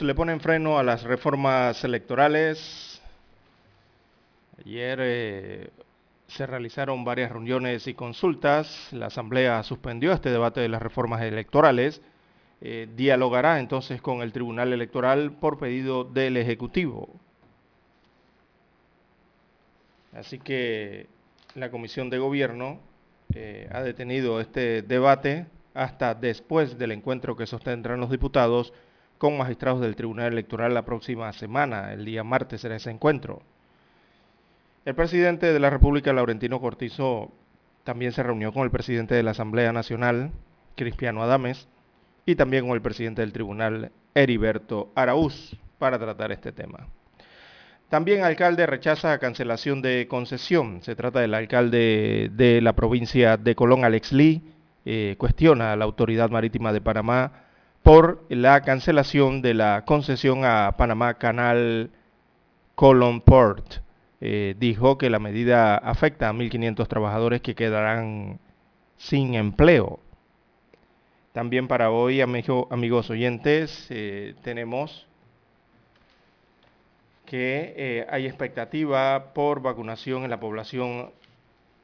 Le ponen freno a las reformas electorales. Ayer eh, se realizaron varias reuniones y consultas. La Asamblea suspendió este debate de las reformas electorales. Eh, dialogará entonces con el Tribunal Electoral por pedido del Ejecutivo. Así que la Comisión de Gobierno eh, ha detenido este debate hasta después del encuentro que sostendrán los diputados con magistrados del Tribunal Electoral la próxima semana. El día martes será ese encuentro. El presidente de la República, Laurentino Cortizo, también se reunió con el presidente de la Asamblea Nacional, Cristiano Adames, y también con el presidente del tribunal, Heriberto Araúz, para tratar este tema. También alcalde rechaza cancelación de concesión. Se trata del alcalde de la provincia de Colón, Alex Lee, eh, cuestiona a la Autoridad Marítima de Panamá por la cancelación de la concesión a Panamá Canal Colon Port. Eh, dijo que la medida afecta a 1.500 trabajadores que quedarán sin empleo. También para hoy, amigos oyentes, eh, tenemos que eh, hay expectativa por vacunación en la población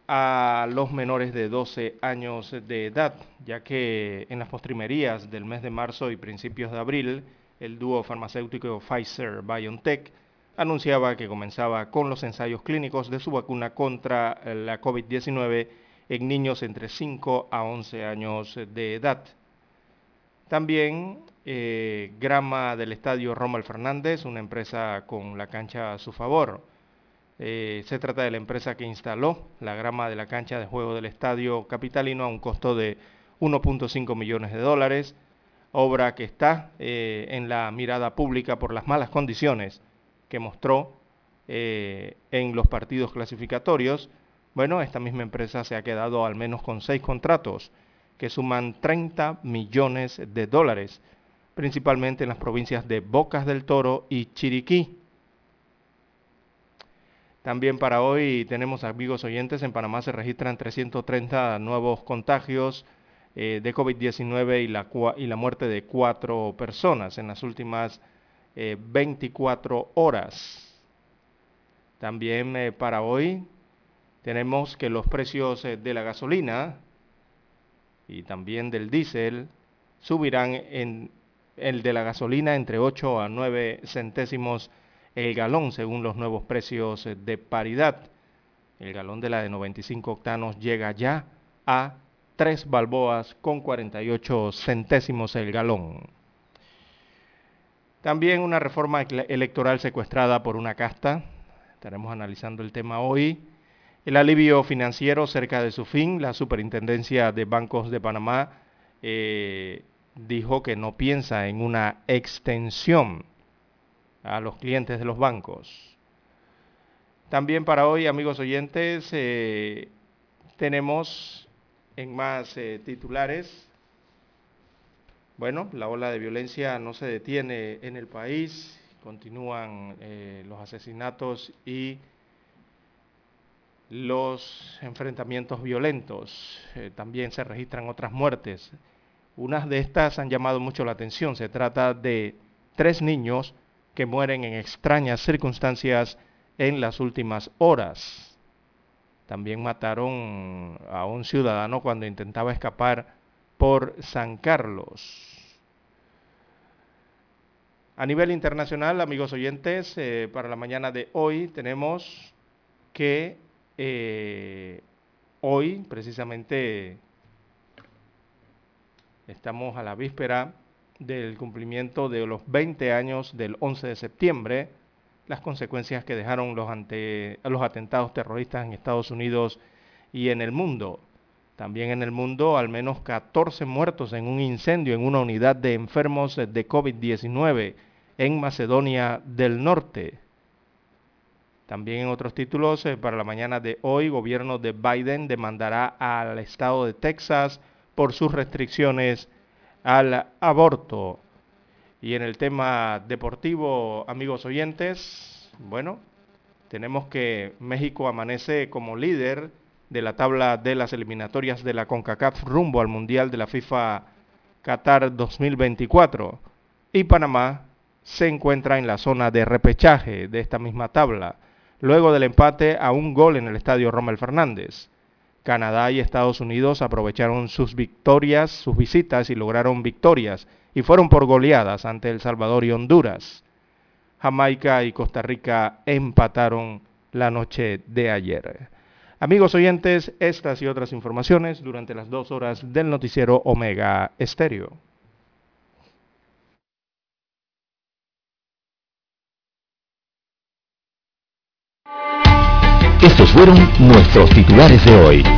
a los menores de 12 años de edad, ya que en las postrimerías del mes de marzo y principios de abril, el dúo farmacéutico Pfizer-BioNTech anunciaba que comenzaba con los ensayos clínicos de su vacuna contra la COVID-19 en niños entre 5 a 11 años de edad. También eh, Grama del Estadio Rommel Fernández, una empresa con la cancha a su favor, eh, se trata de la empresa que instaló la grama de la cancha de juego del estadio capitalino a un costo de 1.5 millones de dólares, obra que está eh, en la mirada pública por las malas condiciones que mostró eh, en los partidos clasificatorios. Bueno, esta misma empresa se ha quedado al menos con seis contratos que suman 30 millones de dólares, principalmente en las provincias de Bocas del Toro y Chiriquí. También para hoy tenemos amigos oyentes, en Panamá se registran 330 nuevos contagios eh, de COVID-19 y la, muerte de cuatro personas en las últimas 24 eh, horas. También eh, para hoy tenemos que los precios de la gasolina y también del diésel subirán en el de la gasolina entre 8 a 9 centésimos el galón según los nuevos precios eh, de paridad. El galón de la de 95 octanos llega ya a 3 balboas con 48 centésimos el galón. También una reforma electoral secuestrada por una casta. Estaremos analizando el tema hoy. El alivio financiero cerca de su fin. La Superintendencia de Bancos de Panamá eh, dijo que no piensa en una extensión a los clientes de los bancos. También para hoy, amigos oyentes, eh, tenemos en más eh, titulares, bueno, la ola de violencia no se detiene en el país, continúan los asesinatos y los enfrentamientos violentos. Eh, también se registran otras muertes. Unas de estas han llamado mucho la atención. Se trata de tres niños que mueren en extrañas circunstancias en las últimas horas. También mataron a un ciudadano cuando intentaba escapar por San Carlos. A nivel internacional, amigos oyentes, eh, para la mañana de hoy tenemos que eh, hoy, precisamente, estamos a la víspera del cumplimiento de los 20 años del 11 de septiembre, las consecuencias que dejaron los, atentados terroristas en Estados Unidos y en el mundo. También en el mundo, al menos 14 muertos en un incendio en una unidad de enfermos de COVID-19 en Macedonia del Norte. También en otros títulos, eh, para la mañana de hoy, gobierno de Biden demandará al estado de Texas por sus restricciones al aborto. Y en el tema deportivo, amigos oyentes, bueno, tenemos que México amanece como líder de la tabla de las eliminatorias de la CONCACAF rumbo al Mundial de la FIFA Qatar 2024. Y Panamá se encuentra en la zona de repechaje de esta misma tabla luego del empate a un gol en el estadio Rommel Fernández. Canadá y Estados Unidos aprovecharon sus victorias, sus visitas y lograron victorias y fueron por goleadas ante El Salvador y Honduras. Jamaica y Costa Rica empataron la noche de ayer. Amigos oyentes, estas y otras informaciones durante las dos horas del noticiero Omega Estéreo. Estos fueron nuestros titulares de hoy.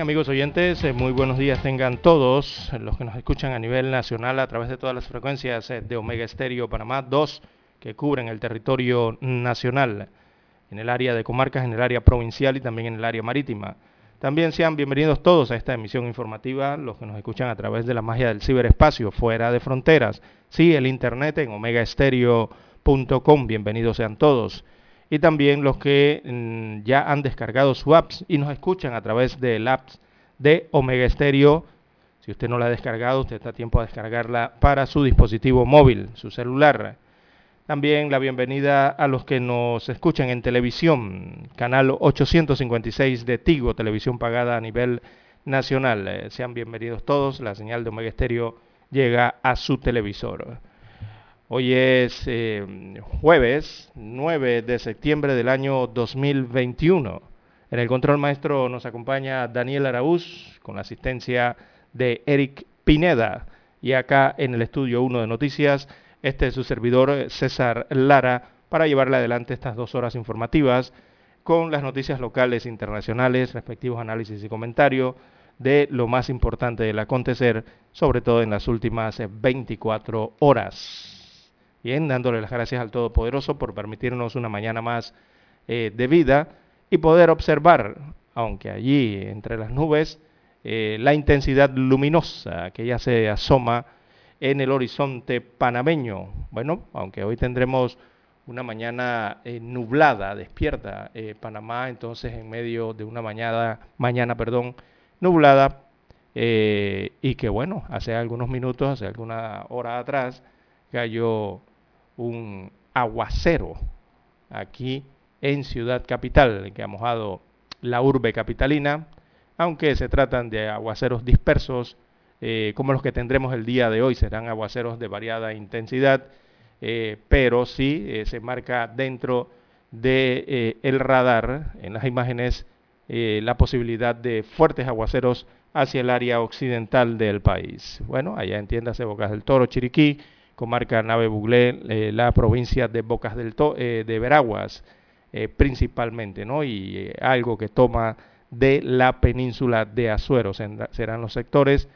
Amigos oyentes, eh, muy buenos días tengan todos los que nos escuchan a nivel nacional a través de todas las frecuencias eh, de Omega Estéreo Panamá 2 que cubren el territorio nacional, en el área de comarcas, en el área provincial y también en el área marítima. También sean bienvenidos todos a esta emisión informativa, los que nos escuchan a través de la magia del ciberespacio, fuera de fronteras. Sí, el internet en omegaestereo.com, bienvenidos sean todos y también los que mm, ya han descargado su apps y nos escuchan a través del apps de Omega Stereo. Si usted no la ha descargado, usted está a tiempo de descargarla para su dispositivo móvil, su celular. También la bienvenida a los que nos escuchan en televisión, canal 856 de Tigo, televisión pagada a nivel nacional. Eh, sean bienvenidos todos, la señal de Omega Stereo llega a su televisor. Hoy es eh, jueves 9 de septiembre del año 2021. En el control maestro nos acompaña Daniel Araúz con la asistencia de Eric Pineda. Y acá en el estudio 1 de noticias, Este es su servidor César Lara para llevarle adelante estas dos horas informativas con las noticias locales internacionales, respectivos análisis y comentarios de lo más importante del acontecer, sobre todo en las últimas 24 horas. Bien, dándole las gracias al Todopoderoso por permitirnos una mañana más eh, de vida y poder observar, aunque allí entre las nubes, eh, la intensidad luminosa que ya se asoma en el horizonte panameño. Bueno, aunque hoy tendremos una mañana eh, nublada, despierta eh, Panamá, entonces en medio de una mañana, mañana perdón, nublada, eh, y que bueno, hace algunos minutos, hace alguna hora atrás, cayó un aguacero aquí en Ciudad Capital, que ha mojado la urbe capitalina, aunque se tratan de aguaceros dispersos, como los que tendremos el día de hoy, serán aguaceros de variada intensidad, eh, pero sí eh, se marca dentro del de, eh, radar en las imágenes la posibilidad de fuertes aguaceros hacia el área occidental del país. Bueno, allá entiéndase Bocas del Toro, Chiriquí, comarca Nave Buglé, la provincia de Bocas del Toro, de Veraguas principalmente, ¿no? Y algo que toma de la península de Azuero serán los sectores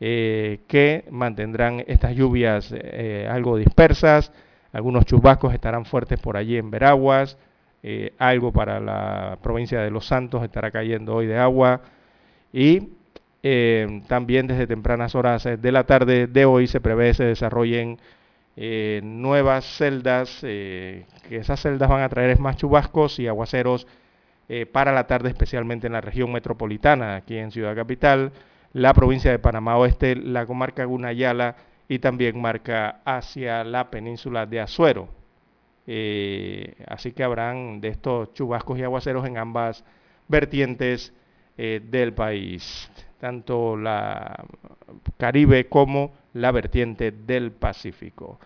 eh, que mantendrán estas lluvias eh, algo dispersas, algunos chubascos estarán fuertes por allí en Veraguas, eh, algo para la provincia de Los Santos estará cayendo hoy de agua. Y también desde tempranas horas de la tarde de hoy se prevé se desarrollen nuevas celdas, que esas celdas van a traer más chubascos y aguaceros para la tarde, especialmente en la región metropolitana, aquí en Ciudad Capital, la provincia de Panamá Oeste, la comarca Gunayala y también marca hacia la península de Azuero. Eh, así que habrán de estos chubascos y aguaceros en ambas vertientes eh, del país, tanto la Caribe como la vertiente del Pacífico.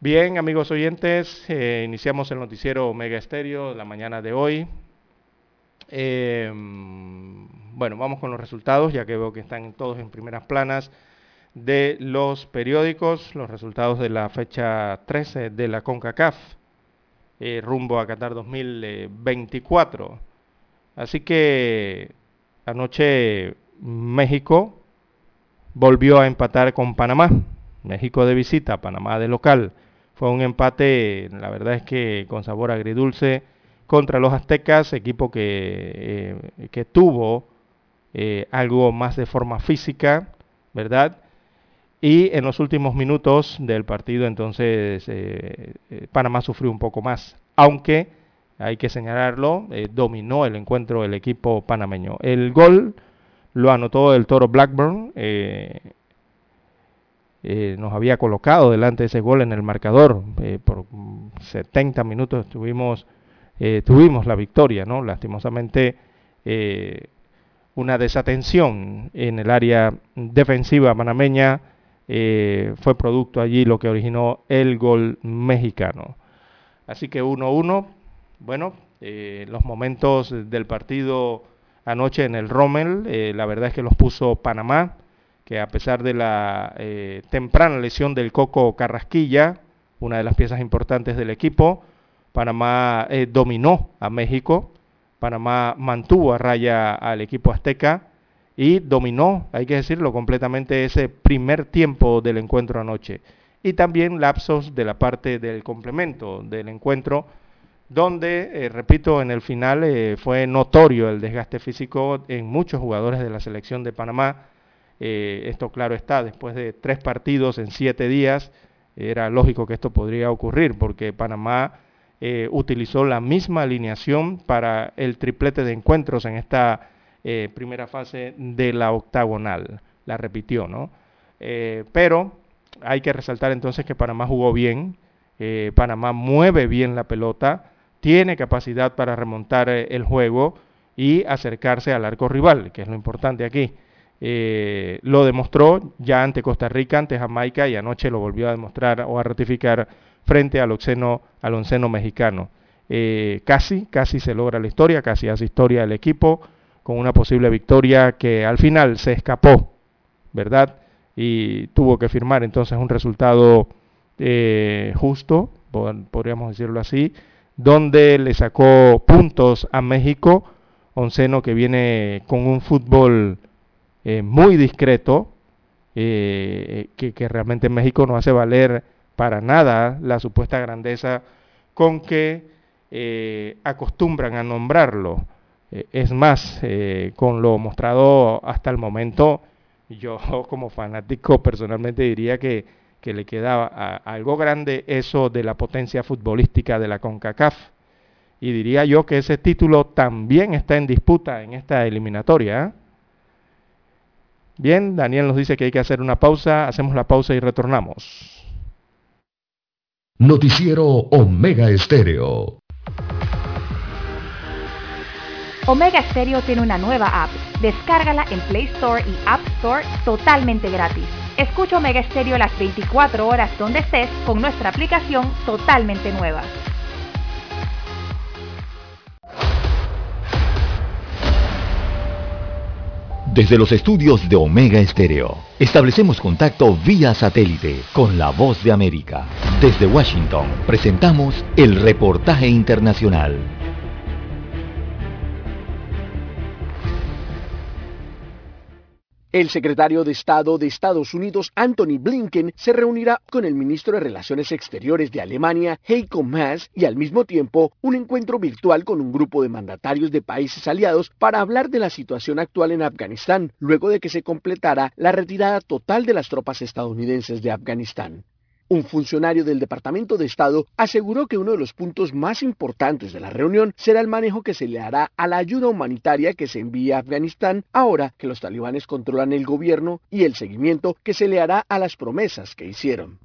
Bien, amigos oyentes, eh, iniciamos el noticiero Omega Estéreo la mañana de hoy. Bueno, vamos con los resultados, ya que veo que están todos en primeras planas de los periódicos, los resultados de la fecha 13 de la CONCACAF, eh, rumbo a Qatar 2024. Así que anoche México volvió a empatar con Panamá, México de visita, Panamá de local. Fue un empate, la verdad es que con sabor agridulce contra los aztecas, equipo que, eh, que tuvo eh, algo más de forma física, ¿verdad? Y en los últimos minutos del partido entonces eh, Panamá sufrió un poco más, aunque hay que señalarlo, dominó el encuentro el equipo panameño. El gol lo anotó el toro Blackburn, nos había colocado delante de ese gol en el marcador, por 70 minutos tuvimos, tuvimos la victoria, ¿no? Lastimosamente una desatención en el área defensiva panameña. Eh, fue producto allí lo que originó el gol mexicano. Así que 1-1, bueno, eh, los momentos del partido anoche en el Rommel, eh, la verdad es que los puso Panamá, que a pesar de la temprana lesión del Coco Carrasquilla, una de las piezas importantes del equipo, Panamá dominó a México Panamá mantuvo a raya al equipo azteca y dominó, hay que decirlo, completamente ese primer tiempo del encuentro anoche. Y también lapsos de la parte del complemento del encuentro, donde, eh, repito, en el final eh, fue notorio el desgaste físico en muchos jugadores de la selección de Panamá. Eh, esto claro está, después de tres partidos en siete días, era lógico que esto podría ocurrir, porque Panamá utilizó la misma alineación para el triplete de encuentros en esta primera fase de la octagonal. La repitió, ¿no? Pero hay que resaltar entonces que Panamá jugó bien, Panamá mueve bien la pelota, tiene capacidad para remontar el juego y acercarse al arco rival, que es lo importante aquí. lo demostró ya ante Costa Rica, ante Jamaica y anoche lo volvió a demostrar o a ratificar frente al onceno, al onceno mexicano. Eh, casi, casi se logra la historia, casi hace historia el equipo con una posible victoria que al final se escapó, ¿verdad? Y tuvo que firmar entonces un resultado eh, justo, podríamos decirlo así, donde le sacó puntos a México, onceno que viene con un fútbol eh, muy discreto, que, que, realmente México no hace valer para nada la supuesta grandeza con que acostumbran a nombrarlo. es más, con lo mostrado hasta el momento, yo como fanático personalmente diría que, le quedaba algo grande eso de la potencia futbolística de la CONCACAF. Y diría yo que ese título también está en disputa en esta eliminatoria. ¿eh? Bien, Daniel nos dice que hay que hacer una pausa, hacemos la pausa y retornamos. Noticiero Omega Estéreo. Omega Stereo tiene una nueva app. Descárgala en Play Store y App Store totalmente gratis. Escucha Omega Stereo las 24 horas donde estés con nuestra aplicación totalmente nueva. Desde los estudios de Omega Stereo, establecemos contacto vía satélite con la voz de América. Desde Washington, presentamos el reportaje internacional. El secretario de Estado de Estados Unidos, Anthony Blinken, se reunirá con el ministro de Relaciones Exteriores de Alemania, Heiko Maas, y al mismo tiempo un encuentro virtual con un grupo de mandatarios de países aliados para hablar de la situación actual en Afganistán, luego de que se completara la retirada total de las tropas estadounidenses de Afganistán. Un funcionario del Departamento de Estado aseguró que uno de los puntos más importantes de la reunión será el manejo que se le hará a la ayuda humanitaria que se envía a Afganistán ahora que los talibanes controlan el gobierno y el seguimiento que se le hará a las promesas que hicieron.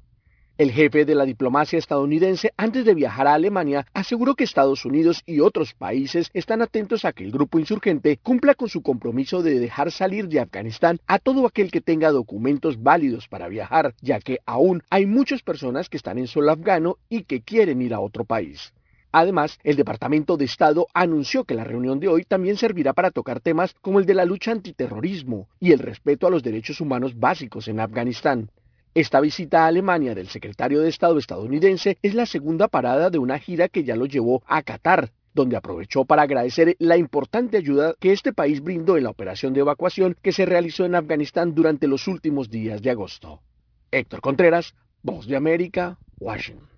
El jefe de la diplomacia estadounidense, antes de viajar a Alemania, aseguró que Estados Unidos y otros países están atentos a que el grupo insurgente cumpla con su compromiso de dejar salir de Afganistán a todo aquel que tenga documentos válidos para viajar, ya que aún hay muchas personas que están en suelo afgano y que quieren ir a otro país. Además, el Departamento de Estado anunció que la reunión de hoy también servirá para tocar temas como el de la lucha antiterrorismo y el respeto a los derechos humanos básicos en Afganistán. Esta visita a Alemania del secretario de Estado estadounidense es la segunda parada de una gira que ya lo llevó a Qatar, donde aprovechó para agradecer la importante ayuda que este país brindó en la operación de evacuación que se realizó en Afganistán durante los últimos días de agosto. Héctor Contreras, Voz de América, Washington.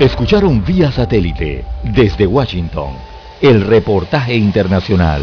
Escucharon vía satélite desde Washington el reportaje internacional.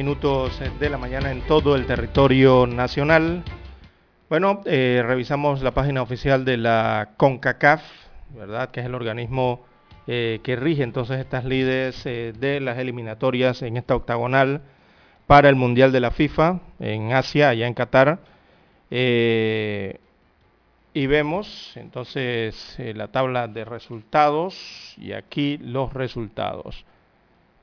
Minutos de la mañana en todo el territorio nacional. Bueno, eh, revisamos la página oficial de la CONCACAF, ¿verdad? Que es el organismo eh, que rige entonces estas líderes eh, de las eliminatorias en esta octagonal para el Mundial de la FIFA en Asia, allá en Qatar. y vemos entonces la tabla de resultados y aquí los resultados.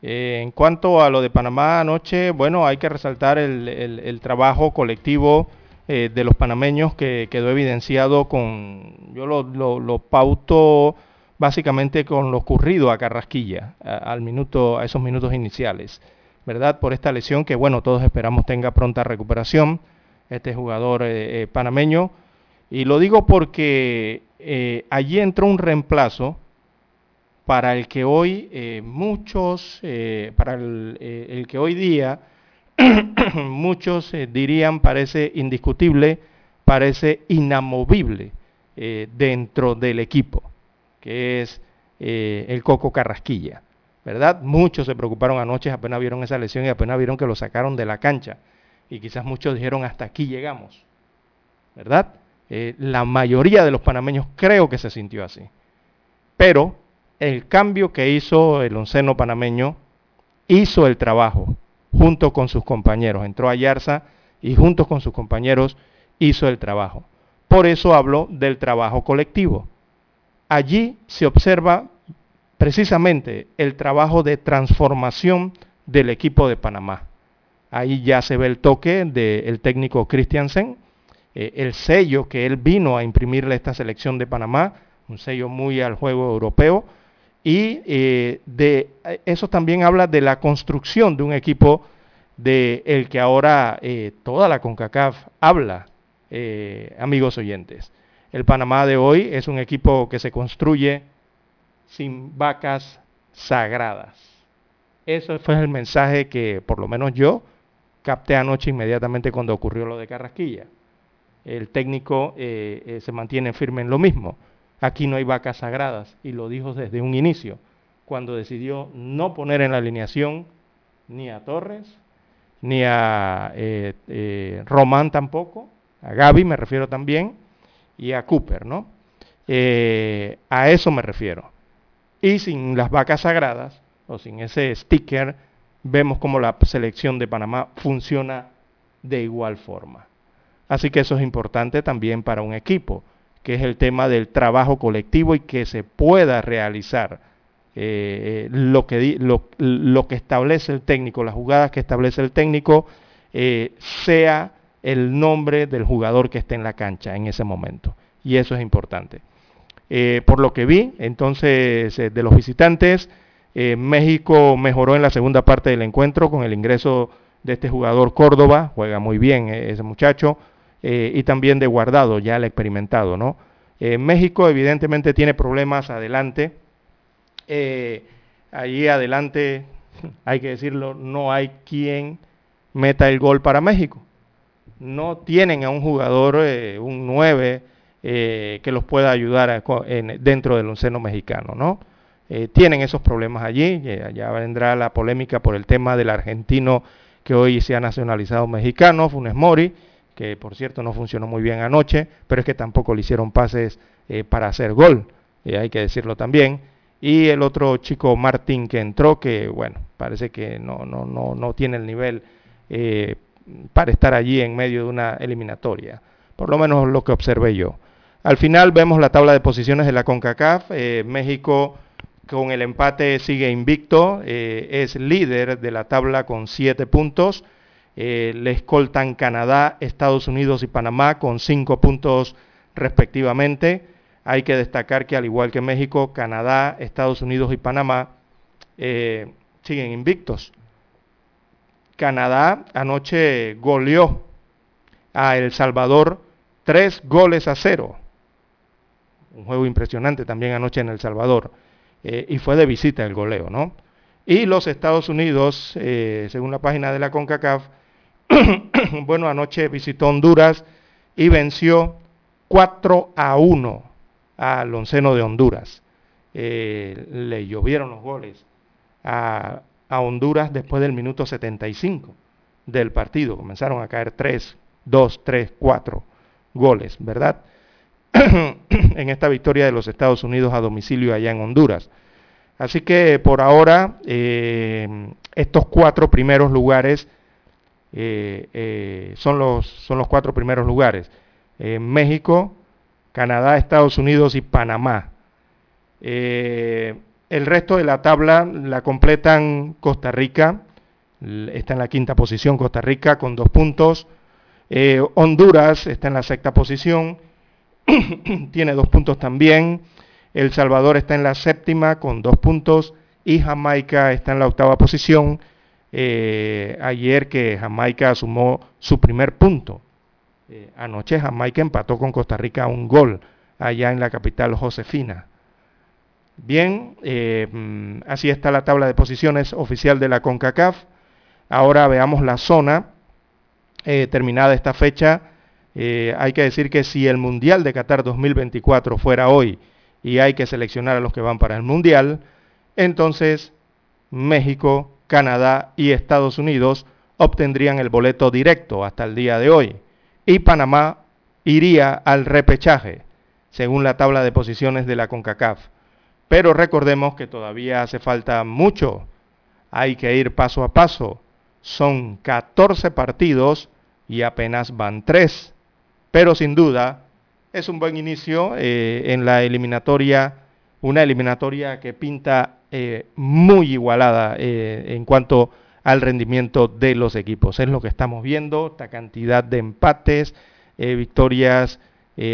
Eh, en cuanto a lo de Panamá anoche, bueno, hay que resaltar el, trabajo colectivo eh, de los panameños que quedó evidenciado con, yo lo, pauto básicamente con lo ocurrido a Carrasquilla, al minuto, a esos minutos iniciales, ¿verdad? Por esta lesión que, bueno, todos esperamos tenga pronta recuperación, este jugador eh, panameño. Y lo digo porque allí entró un reemplazo para el que hoy eh, muchos, eh, para eh, el, que hoy día muchos dirían parece indiscutible, parece inamovible dentro del equipo, que es el Coco Carrasquilla, ¿verdad? Muchos se preocuparon anoche, apenas vieron esa lesión y apenas vieron que lo sacaron de la cancha. Y quizás muchos dijeron, hasta aquí llegamos, ¿verdad? la mayoría de los panameños creo que se sintió así. Pero el cambio que hizo el onceno panameño hizo el trabajo junto con sus compañeros. Entró a Yarza y junto con sus compañeros hizo el trabajo. Por eso hablo del trabajo colectivo. Allí se observa precisamente el trabajo de transformación del equipo de Panamá. Ahí ya se ve el toque del técnico Christiansen, eh, el sello que él vino a imprimirle a esta selección de Panamá, un sello muy al juego europeo, y eh, de eso también habla de la construcción de un equipo de el que ahora eh, toda la CONCACAF habla, eh, amigos oyentes. El Panamá de hoy es un equipo que se construye sin vacas sagradas. Eso fue el mensaje que por lo menos yo capté anoche inmediatamente cuando ocurrió lo de Carrasquilla. El técnico se mantiene firme en lo mismo. Aquí no hay vacas sagradas y lo dijo desde un inicio, cuando decidió no poner en la alineación ni a Torres, ni a eh, eh, Román tampoco, a Gaby me refiero también, y a Cooper, ¿no? Eh, a eso me refiero. Y sin las vacas sagradas, o sin ese sticker, vemos cómo la selección de Panamá funciona de igual forma. Así que eso es importante también para un equipo que es el tema del trabajo colectivo y que se pueda realizar eh, eh, lo, que, lo, que establece el técnico, las jugadas que establece el técnico, eh, sea el nombre del jugador que esté en la cancha en ese momento. Y eso es importante. por lo que vi, entonces, de los visitantes, México mejoró en la segunda parte del encuentro con el ingreso de este jugador Córdoba, juega muy bien ese muchacho, eh, y también de guardado, ya el experimentado, ¿no? Eh, México evidentemente tiene problemas adelante. Eh, allí adelante, hay que decirlo, no hay quien meta el gol para México. No tienen a un jugador, un 9, que los pueda ayudar dentro del seno mexicano, ¿no? tienen esos problemas allí, ya vendrá la polémica por el tema del argentino que hoy se ha nacionalizado mexicano, Funes Mori, que por cierto no funcionó muy bien anoche, pero es que tampoco le hicieron pases eh, para hacer gol, eh, hay que decirlo también. Y el otro chico Martín que entró, que bueno, parece que no, no, no, no tiene el nivel eh, para estar allí en medio de una eliminatoria, por lo menos lo que observé yo. Al final vemos la tabla de posiciones de la CONCACAF, México con el empate sigue invicto, es líder de la tabla con siete puntos. Eh, le escoltan Canadá, Estados Unidos y Panamá con cinco puntos respectivamente. Hay que destacar que al igual que México, Canadá, Estados Unidos y Panamá eh, siguen invictos. Canadá anoche goleó a El Salvador tres goles a cero. Un juego impresionante también anoche en El Salvador. Eh, y fue de visita el goleo, ¿no? Y los Estados Unidos, según la página de la CONCACAF, bueno, anoche visitó Honduras y venció 4 a 1 al onceno de Honduras. Eh, le llovieron los goles a, Honduras después del minuto 75. del partido. Comenzaron a caer 3, 2, 3, 4 goles, ¿verdad? en esta victoria de los Estados Unidos a domicilio allá en Honduras. Así que por ahora eh, estos cuatro primeros lugares eh, eh, son, los, son los cuatro primeros lugares. México, Canadá, Estados Unidos y Panamá. el resto de la tabla la completan Costa Rica, está en la quinta posición Costa Rica con dos puntos. Honduras está en la sexta posición, tiene dos puntos también. El Salvador está en la séptima con dos puntos y Jamaica está en la octava posición. Eh, ayer que Jamaica sumó su primer punto. Eh, anoche Jamaica empató con Costa Rica un gol allá en la capital Josefina. Bien, eh, mm, así está la tabla de posiciones oficial de la CONCACAF. Ahora veamos la zona. terminada esta fecha, hay que decir que si el Mundial de Qatar 2024 fuera hoy y hay que seleccionar a los que van para el Mundial, entonces México, Canadá y Estados Unidos obtendrían el boleto directo hasta el día de hoy y Panamá iría al repechaje, según la tabla de posiciones de la CONCACAF. Pero recordemos que todavía hace falta mucho, hay que ir paso a paso. Son 14 partidos y apenas van 3, pero sin duda es un buen inicio eh, en la eliminatoria, una eliminatoria que pinta eh, muy igualada eh, en cuanto al rendimiento de los equipos. Es lo que estamos viendo, esta cantidad de empates, victorias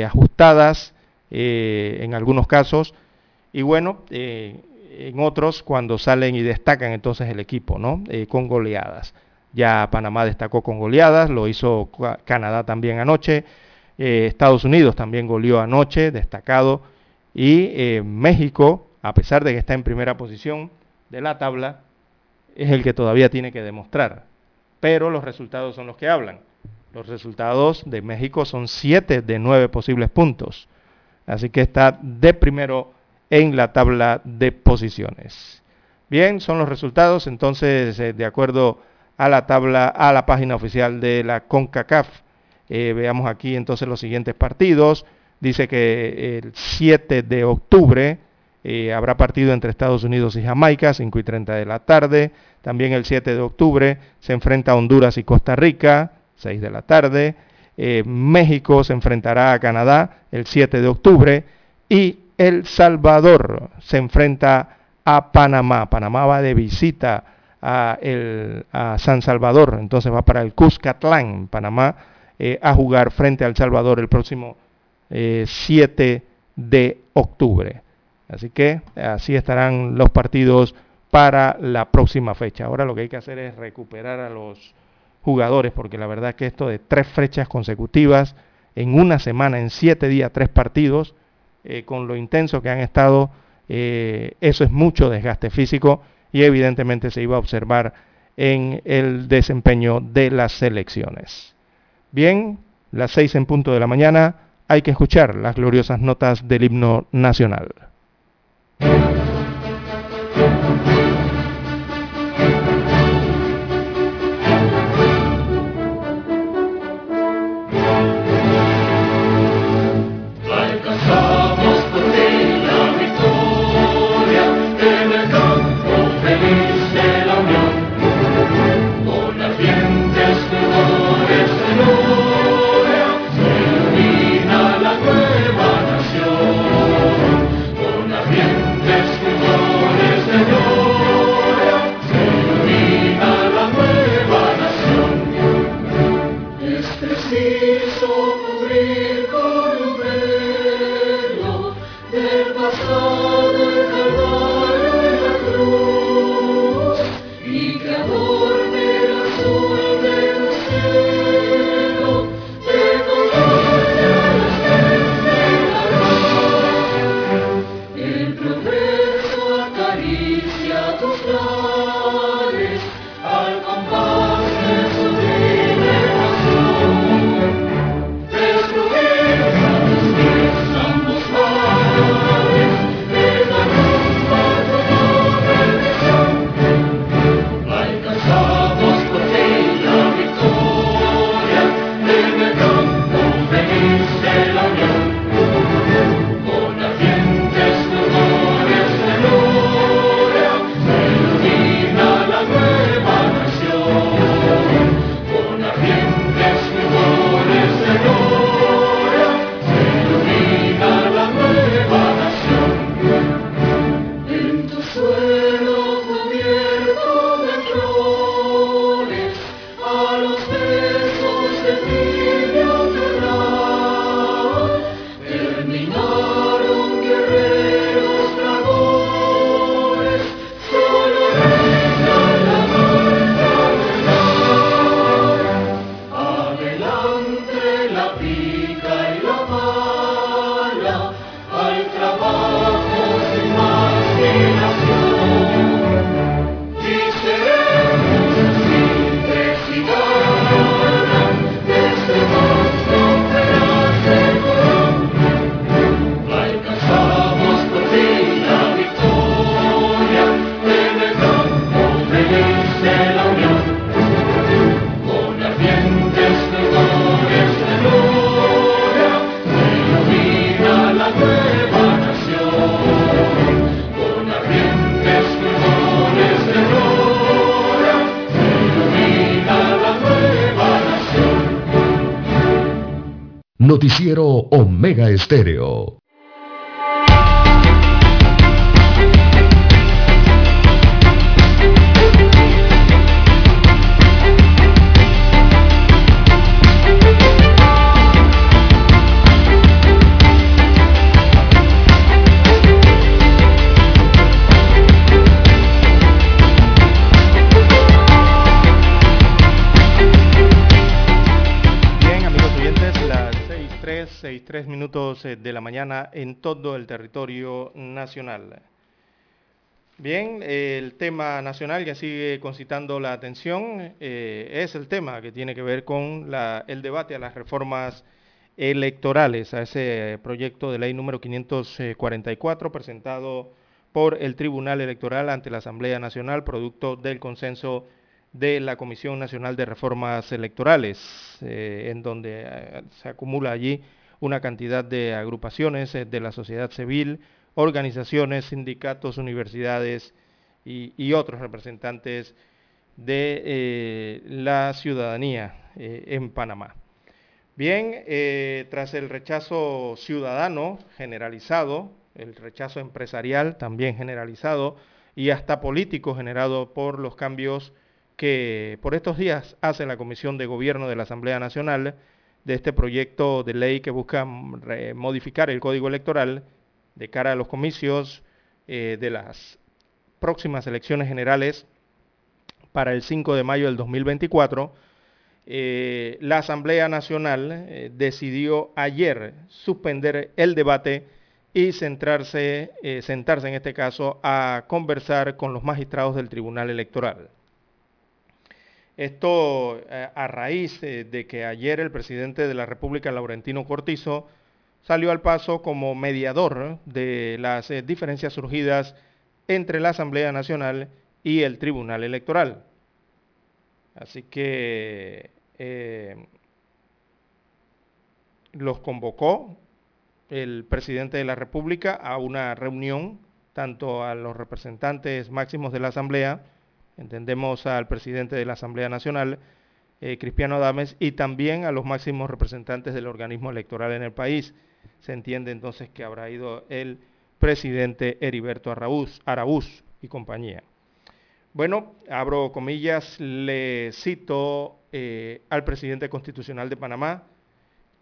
ajustadas en algunos casos, y bueno, en otros cuando salen y destacan entonces el equipo, ¿no? con goleadas. Ya Panamá destacó con goleadas, lo hizo Canadá también anoche. Eh, Estados Unidos también goleó anoche, destacado. Y eh, México, a pesar de que está en primera posición de la tabla, es el que todavía tiene que demostrar. Pero los resultados son los que hablan. Los resultados de México son 7 de 9 posibles puntos. Así que está de primero en la tabla de posiciones. Bien, son los resultados entonces eh, de acuerdo a la tabla, a la página oficial de la CONCACAF. Eh, veamos aquí entonces los siguientes partidos. Dice que el 7 de octubre eh, habrá partido entre Estados Unidos y Jamaica, 5 y 30 de la tarde. También el 7 de octubre se enfrenta a Honduras y Costa Rica, 6 de la tarde. Eh, México se enfrentará a Canadá el 7 de octubre. Y El Salvador se enfrenta a Panamá. Panamá va de visita a, San Salvador, entonces va para el Cuscatlán, Panamá eh, a jugar frente al Salvador el próximo 7 eh, de octubre. Así que así estarán los partidos para la próxima fecha. Ahora lo que hay que hacer es recuperar a los jugadores, porque la verdad que esto de tres fechas consecutivas, en una semana, en siete días, tres partidos, eh, con lo intenso que han estado, eso es mucho desgaste físico y evidentemente se iba a observar en el desempeño de las selecciones. Bien, las seis en punto de la mañana, hay que escuchar las gloriosas notas del himno nacional. Noticiero en todo el territorio nacional. Bien, el tema nacional que sigue concitando la atención eh, es el tema que tiene que ver con el debate a las reformas electorales, a ese proyecto de ley número 544 presentado por el Tribunal Electoral ante la Asamblea Nacional, producto del consenso de la Comisión Nacional de Reformas Electorales, eh, en donde se acumula allí una cantidad de agrupaciones eh, de la sociedad civil, organizaciones, sindicatos, universidades y, otros representantes de eh, la ciudadanía eh, en Panamá. Bien, tras el rechazo ciudadano generalizado, el rechazo empresarial también generalizado y hasta político generado por los cambios que por estos días hace la Comisión de Gobierno de la Asamblea Nacional, de este proyecto de ley que busca modificar el código electoral de cara a los comicios eh, de las próximas elecciones generales para el 5 de mayo del 2024, eh, la Asamblea Nacional eh, decidió ayer suspender el debate y centrarse, sentarse en este caso a conversar con los magistrados del Tribunal Electoral. Esto eh, a raíz eh, de que ayer el presidente de la República, Laurentino Cortizo, salió al paso como mediador de las eh, diferencias surgidas entre la Asamblea Nacional y el Tribunal Electoral. Así que los convocó el presidente de la República a una reunión, tanto a los representantes máximos de la Asamblea, entendemos al presidente de la Asamblea Nacional, eh, Cristiano Adames, y también a los máximos representantes del organismo electoral en el país. Se entiende entonces que habrá ido el presidente Heriberto Araúz, y compañía. Bueno, abro comillas, le cito eh, al presidente constitucional de Panamá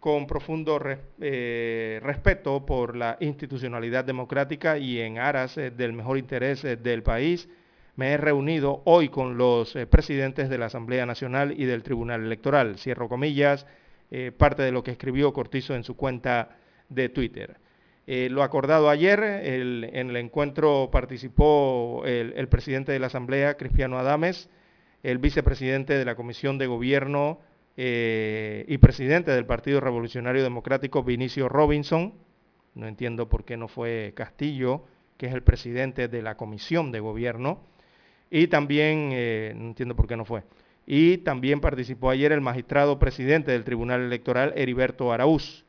con profundo eh, respeto por la institucionalidad democrática y en aras del mejor interés del país me he reunido hoy con los eh, presidentes de la Asamblea Nacional y del Tribunal Electoral. Cierro comillas, eh, parte de lo que escribió Cortizo en su cuenta de Twitter. Eh, lo acordado ayer, en el encuentro participó el, presidente de la Asamblea, Cristiano Adames, el vicepresidente de la Comisión de Gobierno y presidente del Partido Revolucionario Democrático, Vinicio Robinson. No entiendo por qué no fue Castillo, que es el presidente de la Comisión de Gobierno y también, eh, no entiendo por qué no fue, y también participó ayer el magistrado presidente del Tribunal Electoral, Heriberto Araúz.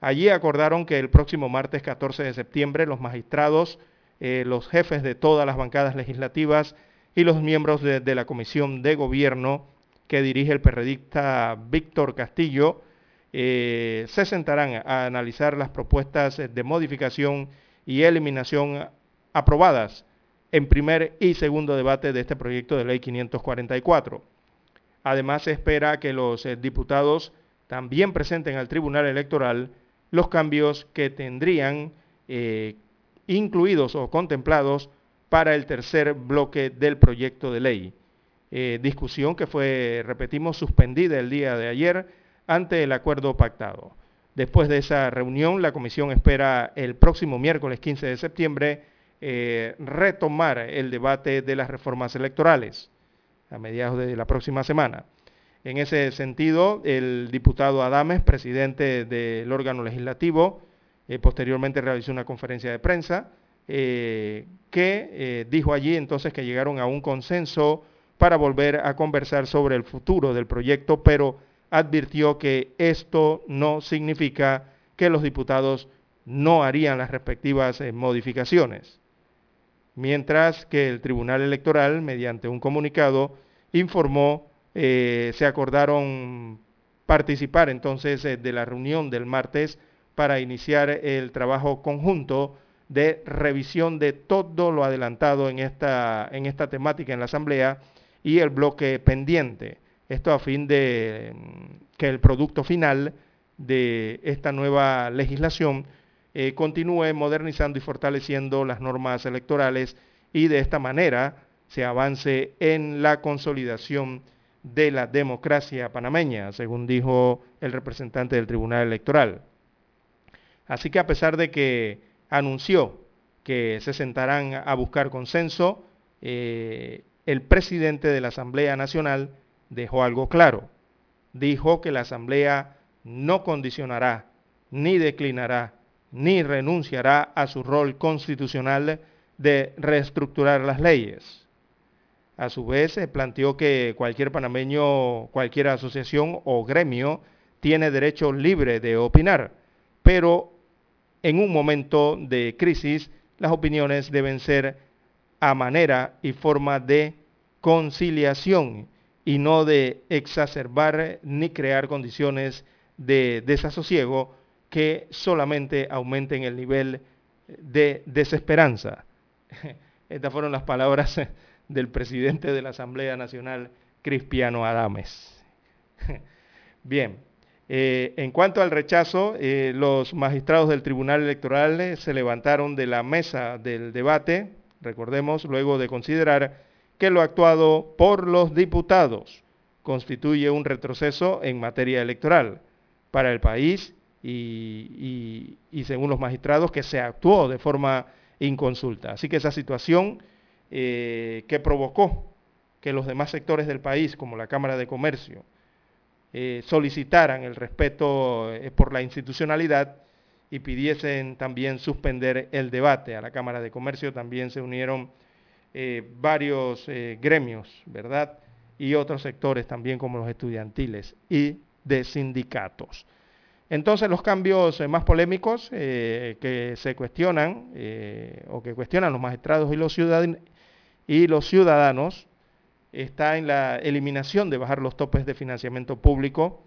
Allí acordaron que el próximo martes 14 de septiembre los magistrados, eh, los jefes de todas las bancadas legislativas y los miembros de, la Comisión de Gobierno que dirige el periodista Víctor Castillo, eh, se sentarán a analizar las propuestas de modificación y eliminación aprobadas en primer y segundo debate de este proyecto de ley 544. Además, se espera que los eh, diputados también presenten al Tribunal Electoral los cambios que tendrían eh, incluidos o contemplados para el tercer bloque del proyecto de ley. Eh, discusión que fue, repetimos, suspendida el día de ayer ante el acuerdo pactado. Después de esa reunión, la comisión espera el próximo miércoles 15 de septiembre eh, retomar el debate de las reformas electorales a mediados de la próxima semana. En ese sentido, el diputado Adames, presidente del órgano legislativo, eh, posteriormente realizó una conferencia de prensa eh, que dijo allí entonces que llegaron a un consenso para volver a conversar sobre el futuro del proyecto, pero advirtió que esto no significa que los diputados no harían las respectivas modificaciones mientras que el Tribunal Electoral, mediante un comunicado, informó, eh, se acordaron participar entonces de la reunión del martes para iniciar el trabajo conjunto de revisión de todo lo adelantado en esta, en esta temática en la Asamblea y el bloque pendiente. Esto a fin de mm, que el producto final de esta nueva legislación eh, continúe modernizando y fortaleciendo las normas electorales y de esta manera se avance en la consolidación de la democracia panameña, según dijo el representante del Tribunal Electoral. Así que a pesar de que anunció que se sentarán a buscar consenso, eh, el presidente de la Asamblea Nacional dejó algo claro. Dijo que la Asamblea no condicionará, ni declinará, ni renunciará a su rol constitucional de reestructurar las leyes. A su vez, planteó que cualquier panameño, cualquier asociación o gremio tiene derecho libre de opinar, pero en un momento de crisis las opiniones deben ser a manera y forma de conciliación y no de exacerbar ni crear condiciones de desasosiego que solamente aumenten el nivel de desesperanza. Estas fueron las palabras del presidente de la Asamblea Nacional, Cristiano Adames. Bien, eh, en cuanto al rechazo, eh, los magistrados del Tribunal Electoral eh, se levantaron de la mesa del debate, recordemos, luego de considerar que lo actuado por los diputados constituye un retroceso en materia electoral para el país y, según los magistrados que se actuó de forma inconsulta. Así que esa situación que provocó que los demás sectores del país, como la Cámara de Comercio, eh, solicitaran el respeto eh, por la institucionalidad y pidiesen también suspender el debate. A la Cámara de Comercio también se unieron eh, varios gremios, ¿verdad? Y otros sectores también como los estudiantiles y de sindicatos. Entonces los cambios más polémicos que se cuestionan o que cuestionan los magistrados y los, ciudadanos está en la eliminación de bajar los topes de financiamiento público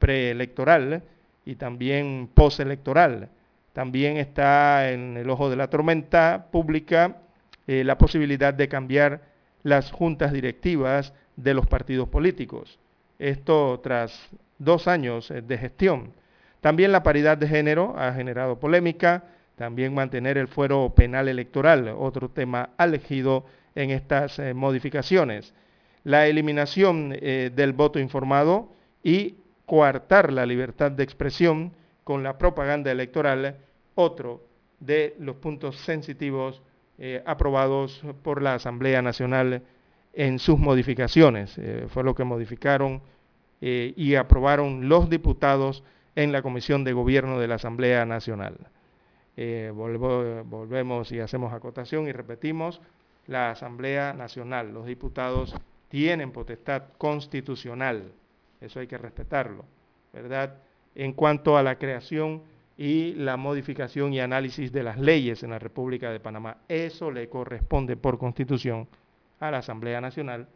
preelectoral y también postelectoral. También está en el ojo de la tormenta pública eh, la posibilidad de cambiar las juntas directivas de los partidos políticos. Esto tras dos años eh, de gestión. También la paridad de género ha generado polémica, también mantener el fuero penal electoral, otro tema elegido en estas eh, modificaciones la eliminación eh, del voto informado y coartar la libertad de expresión con la propaganda electoral, otro de los puntos sensitivos eh, aprobados por la Asamblea Nacional en sus modificaciones. Fue lo que modificaron y aprobaron los diputados en la Comisión de Gobierno de la Asamblea Nacional. volvemos y hacemos acotación y repetimos, la Asamblea Nacional, los diputados tienen potestad constitucional, eso hay que respetarlo, ¿verdad? En cuanto a la creación y la modificación y análisis de las leyes en la República de Panamá, eso le corresponde por constitución a la Asamblea Nacional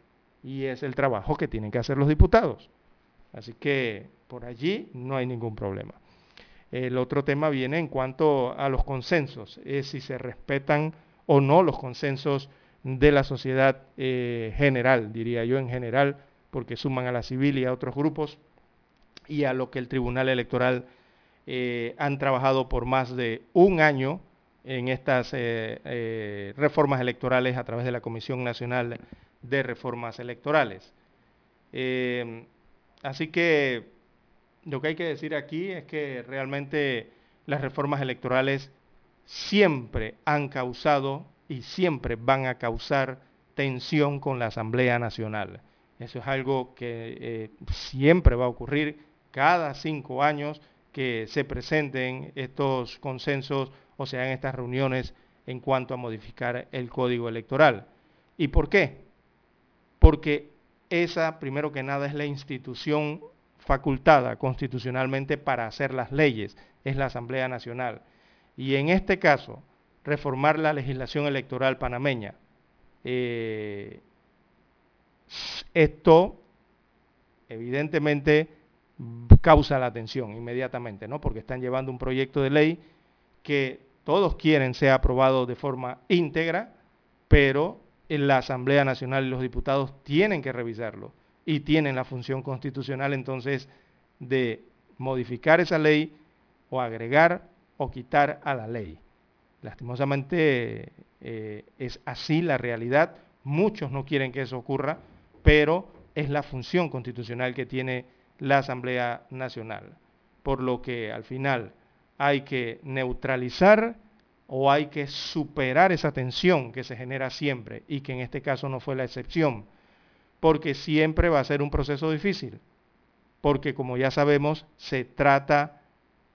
y es el trabajo que tienen que hacer los diputados. Así que por allí no hay ningún problema. El otro tema viene en cuanto a los consensos, es si se respetan o no los consensos de la sociedad eh, general, diría yo en general, porque suman a la civil y a otros grupos, y a lo que el Tribunal Electoral eh, han trabajado por más de un año en estas eh, reformas electorales a través de la Comisión Nacional de Reformas Electorales. Así que lo que hay que decir aquí es que realmente las reformas electorales siempre han causado y siempre van a causar tensión con la Asamblea Nacional. Eso es algo que eh, siempre va a ocurrir cada cinco años que se presenten estos consensos o sea en estas reuniones en cuanto a modificar el código electoral. ¿Y por qué? Porque esa, primero que nada, es la institución facultada constitucionalmente para hacer las leyes, es la Asamblea Nacional. Y en este caso, reformar la legislación electoral panameña. Eh, esto, evidentemente, causa la atención inmediatamente, ¿no? Porque están llevando un proyecto de ley que todos quieren sea aprobado de forma íntegra, pero la Asamblea Nacional y los diputados tienen que revisarlo y tienen la función constitucional entonces de modificar esa ley o agregar o quitar a la ley. Lastimosamente eh, es así la realidad, muchos no quieren que eso ocurra, pero es la función constitucional que tiene la Asamblea Nacional, por lo que al final hay que neutralizar o hay que superar esa tensión que se genera siempre y que en este caso no fue la excepción, porque siempre va a ser un proceso difícil, porque como ya sabemos se trata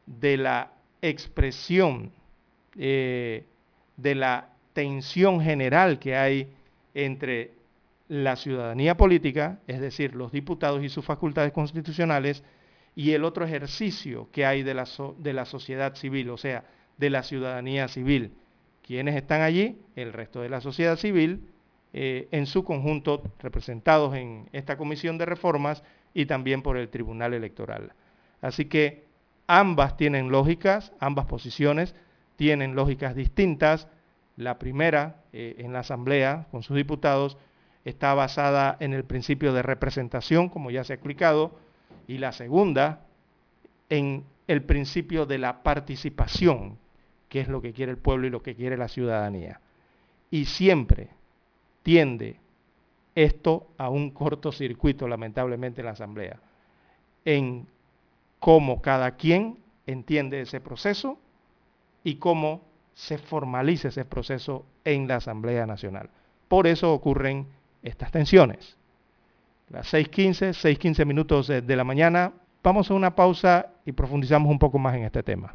de la expresión eh, de la tensión general que hay entre la ciudadanía política, es decir, los diputados y sus facultades constitucionales, y el otro ejercicio que hay de la, de la sociedad civil, o sea, de la ciudadanía civil. Quienes están allí? El resto de la sociedad civil, eh, en su conjunto representados en esta comisión de reformas y también por el Tribunal Electoral. Así que ambas tienen lógicas, ambas posiciones tienen lógicas distintas. La primera, eh, en la Asamblea, con sus diputados, está basada en el principio de representación, como ya se ha explicado, y la segunda en el principio de la participación, que es lo que quiere el pueblo y lo que quiere la ciudadanía. Y siempre tiende esto a un cortocircuito, lamentablemente, en la Asamblea, en cómo cada quien entiende ese proceso y cómo se formaliza ese proceso en la Asamblea Nacional. Por eso ocurren estas tensiones. Las 6.15, 6.15 minutos de la mañana, vamos a una pausa y profundizamos un poco más en este tema.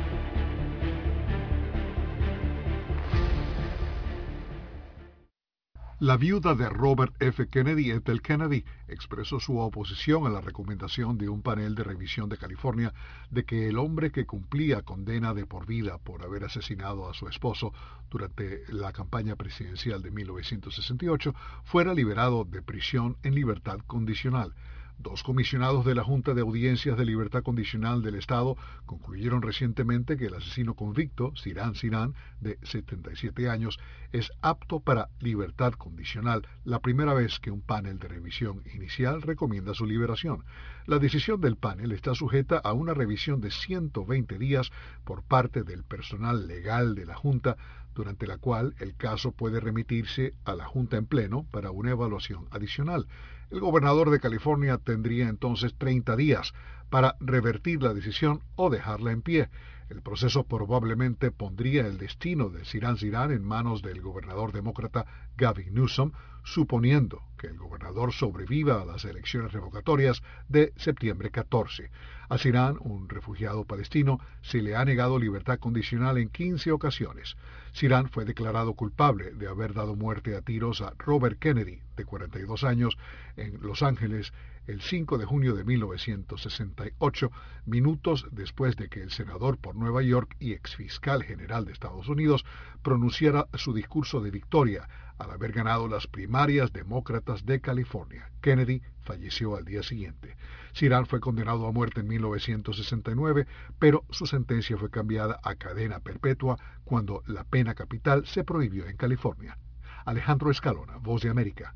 La viuda de Robert F. Kennedy, Ethel Kennedy, expresó su oposición a la recomendación de un panel de revisión de California de que el hombre que cumplía condena de por vida por haber asesinado a su esposo durante la campaña presidencial de 1968 fuera liberado de prisión en libertad condicional. Dos comisionados de la Junta de Audiencias de Libertad Condicional del Estado concluyeron recientemente que el asesino convicto, Sirán Sirán, de 77 años, es apto para libertad condicional, la primera vez que un panel de revisión inicial recomienda su liberación. La decisión del panel está sujeta a una revisión de 120 días por parte del personal legal de la Junta, durante la cual el caso puede remitirse a la Junta en pleno para una evaluación adicional. El gobernador de California tendría entonces 30 días para revertir la decisión o dejarla en pie. El proceso probablemente pondría el destino de Sirán Sirán en manos del gobernador demócrata Gavin Newsom, suponiendo que el gobernador sobreviva a las elecciones revocatorias de septiembre 14. A Sirán, un refugiado palestino, se le ha negado libertad condicional en 15 ocasiones. Sirán fue declarado culpable de haber dado muerte a tiros a Robert Kennedy, de 42 años, en Los Ángeles el 5 de junio de 1968, minutos después de que el senador por Nueva York y exfiscal general de Estados Unidos pronunciara su discurso de victoria al haber ganado las primarias demócratas de California. Kennedy falleció al día siguiente. Sirán fue condenado a muerte en 1969, pero su sentencia fue cambiada a cadena perpetua cuando la pena capital se prohibió en California. Alejandro Escalona, Voz de América.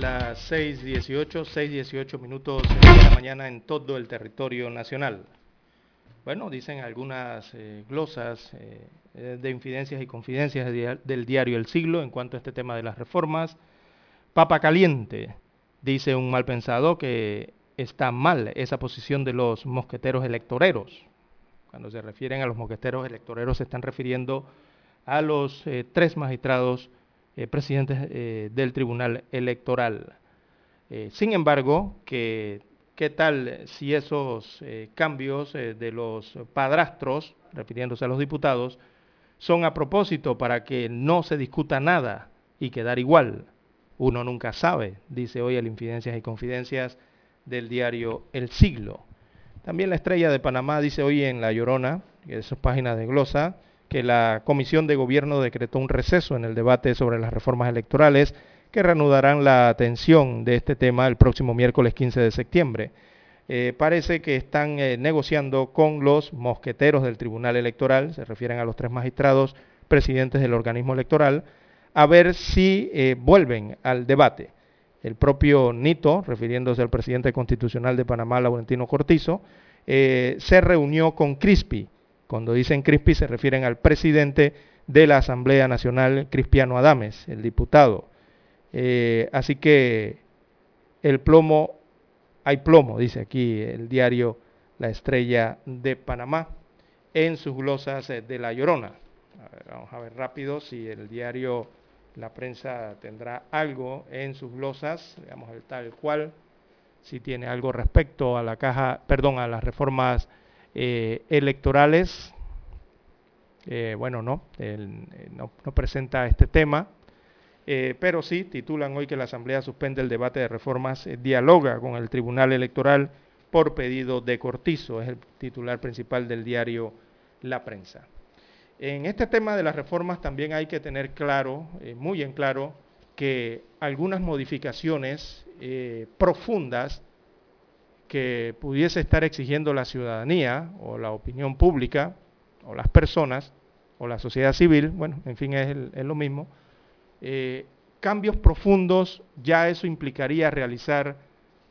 Las 6.18, 6.18 minutos de la mañana en todo el territorio nacional. Bueno, dicen algunas eh, glosas eh, eh, de infidencias y confidencias del diario El Siglo en cuanto a este tema de las reformas. Papa caliente, dice un mal pensado que está mal esa posición de los mosqueteros electoreros. Cuando se refieren a los mosqueteros electoreros se están refiriendo a los tres magistrados presidentes del Tribunal Electoral. Sin embargo, ¿qué tal si esos cambios de los padrastros, refiriéndose a los diputados, son a propósito para que no se discuta nada y quedar igual? Uno nunca sabe, dice hoy el Infidencias y Confidencias del diario El Siglo. También la estrella de Panamá dice hoy en La Llorona, que es su página de glosa, que la Comisión de Gobierno decretó un receso en el debate sobre las reformas electorales que reanudarán la atención de este tema el próximo miércoles 15 de septiembre. Eh, parece que están eh, negociando con los mosqueteros del Tribunal Electoral, se refieren a los tres magistrados presidentes del organismo electoral, a ver si eh, vuelven al debate. El propio Nito, refiriéndose al presidente constitucional de Panamá, Laurentino Cortizo, se reunió con Crispi, cuando dicen Crispi se refieren al presidente de la Asamblea Nacional, Cristiano Adames, el diputado. Eh, así que el plomo, hay plomo, dice aquí el diario La Estrella de Panamá, en sus glosas de La Llorona. vamos a ver rápido si el diario La Prensa tendrá algo en sus glosas, digamos el tal cual, si tiene algo respecto a la caja, perdón, a las reformas eh, electorales. Eh, bueno, no, eh, no, presenta este tema, pero sí titulan hoy que la Asamblea suspende el debate de reformas, dialoga con el Tribunal Electoral por pedido de Cortizo, es el titular principal del diario La Prensa. En este tema de las reformas también hay que tener claro, muy en claro, que algunas modificaciones profundas que pudiese estar exigiendo la ciudadanía o la opinión pública o las personas o la sociedad civil, bueno, en fin, es, lo mismo, eh, cambios profundos, ya eso implicaría realizar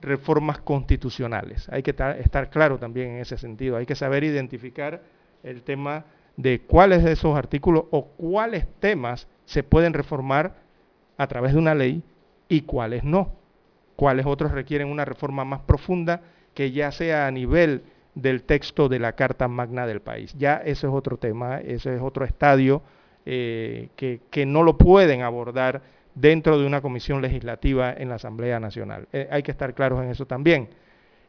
reformas constitucionales. Hay que estar claro también en ese sentido, hay que saber identificar el tema de cuáles de esos artículos o cuáles temas se pueden reformar a través de una ley y cuáles no cuáles otros requieren una reforma más profunda que ya sea a nivel del texto de la Carta Magna del país. Ya eso es otro tema, ese es otro estadio eh, que, no lo pueden abordar dentro de una comisión legislativa en la Asamblea Nacional. Eh, hay que estar claros en eso también.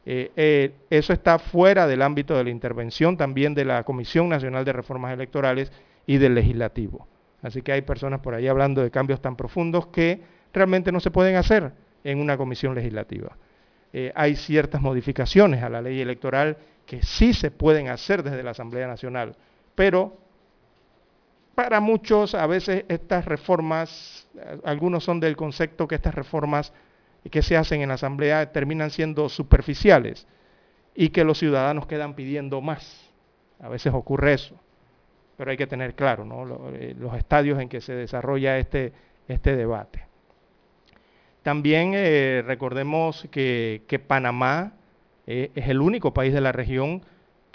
Eh, eso está fuera del ámbito de la intervención también de la Comisión Nacional de Reformas Electorales y del Legislativo. Así que hay personas por ahí hablando de cambios tan profundos que realmente no se pueden hacer en una comisión legislativa. Hay ciertas modificaciones a la ley electoral que sí se pueden hacer desde la Asamblea Nacional, pero para muchos a veces estas reformas, algunos son del concepto que estas reformas que se hacen en la Asamblea terminan siendo superficiales y que los ciudadanos quedan pidiendo más. A veces ocurre eso, pero hay que tener claro eh, los, estadios en que se desarrolla este, este debate. También eh, recordemos que, Panamá eh, es el único país de la región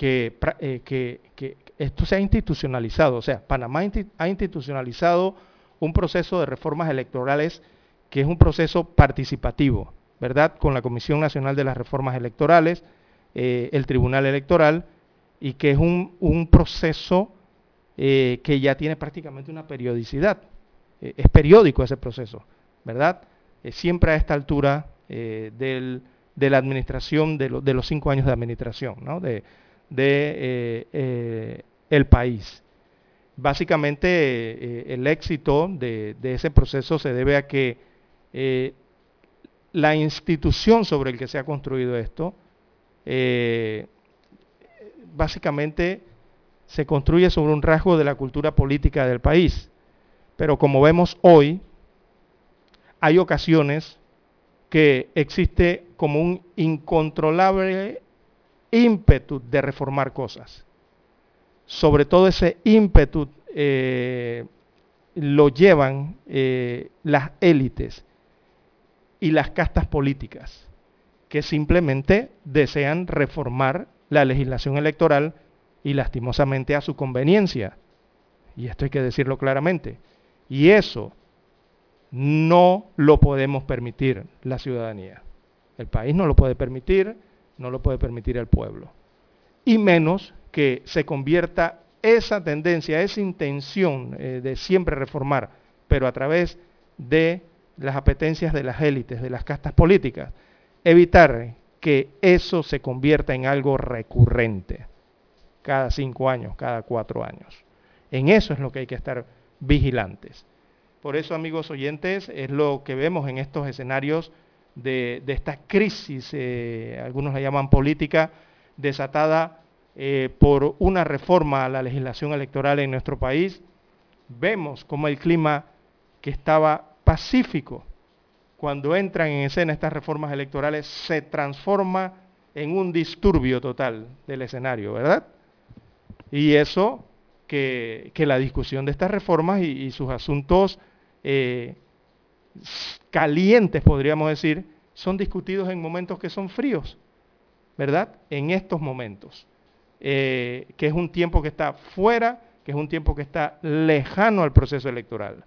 eh, que, esto se ha institucionalizado. O sea, Panamá ha institucionalizado un proceso de reformas electorales que es un proceso participativo, ¿verdad? Con la Comisión Nacional de las Reformas Electorales, el Tribunal Electoral, y que es un, proceso que ya tiene prácticamente una periodicidad. es periódico ese proceso, ¿verdad? siempre a esta altura del, de la administración, de, de, los cinco años de administración, ¿no? De el país. Básicamente el éxito de, ese proceso se debe a que la institución sobre el que se ha construido esto, básicamente se construye sobre un rasgo de la cultura política del país. Pero como vemos hoy, hay ocasiones que existe como un incontrolable ímpetu de reformar cosas. Sobre todo ese ímpetu eh, lo llevan eh, las élites y las castas políticas, que simplemente desean reformar la legislación electoral y lastimosamente a su conveniencia. Y esto hay que decirlo claramente. Y eso no lo podemos permitir la ciudadanía. El país no lo puede permitir, no lo puede permitir el pueblo. Y menos que se convierta esa tendencia, esa intención eh, de siempre reformar, pero a través de las apetencias de las élites, de las castas políticas, evitar que eso se convierta en algo recurrente cada cinco años, cada cuatro años. En eso es lo que hay que estar vigilantes. Por eso, amigos oyentes, es lo que vemos en estos escenarios de, esta crisis, eh, algunos la llaman política, desatada eh, por una reforma a la legislación electoral en nuestro país. Vemos como el clima que estaba pacífico cuando entran en escena estas reformas electorales se transforma en un disturbio total del escenario, ¿verdad? Y eso que, la discusión de estas reformas y, sus asuntos eh, calientes, podríamos decir, son discutidos en momentos que son fríos, ¿verdad? En estos momentos, eh, que es un tiempo que está fuera, que es un tiempo que está lejano al proceso electoral.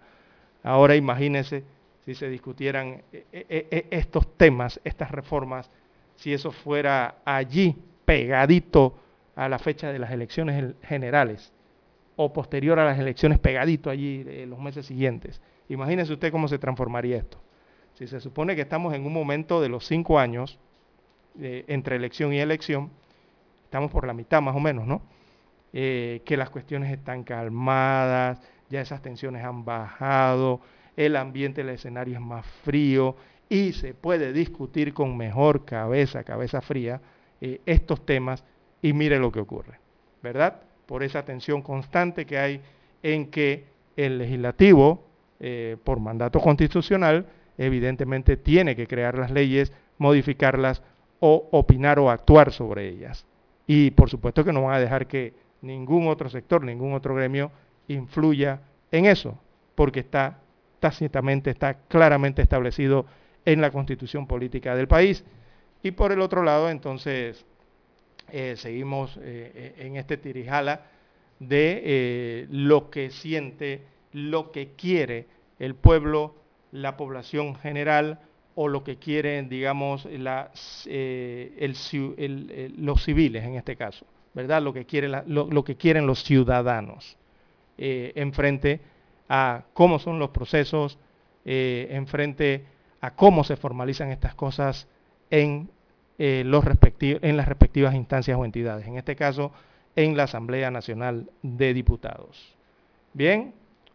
Ahora imagínense si se discutieran eh, estos temas, estas reformas, si eso fuera allí, pegadito a la fecha de las elecciones generales o posterior a las elecciones pegadito allí eh, los meses siguientes. Imagínese usted cómo se transformaría esto. Si se supone que estamos en un momento de los cinco años eh, entre elección y elección, estamos por la mitad más o menos, ¿no? Eh, que las cuestiones están calmadas, ya esas tensiones han bajado, el ambiente el escenario es más frío y se puede discutir con mejor cabeza, cabeza fría, estos temas y mire lo que ocurre, ¿verdad? Por esa tensión constante que hay en que el legislativo, eh, por mandato constitucional, evidentemente tiene que crear las leyes, modificarlas o opinar o actuar sobre ellas. Y por supuesto que no van a dejar que ningún otro sector, ningún otro gremio influya en eso, porque está tácitamente, está claramente establecido en la constitución política del país. Y por el otro lado, entonces, eh, seguimos eh, en este tirijala de lo que siente, lo que quiere el pueblo, la población general o lo que quieren, digamos, los civiles en este caso, ¿verdad? Lo que, lo, que quieren los ciudadanos en frente a cómo son los procesos, en frente a cómo se formalizan estas cosas en eh, los en las respectivas instancias o entidades, en este caso en la Asamblea Nacional de Diputados. Bien,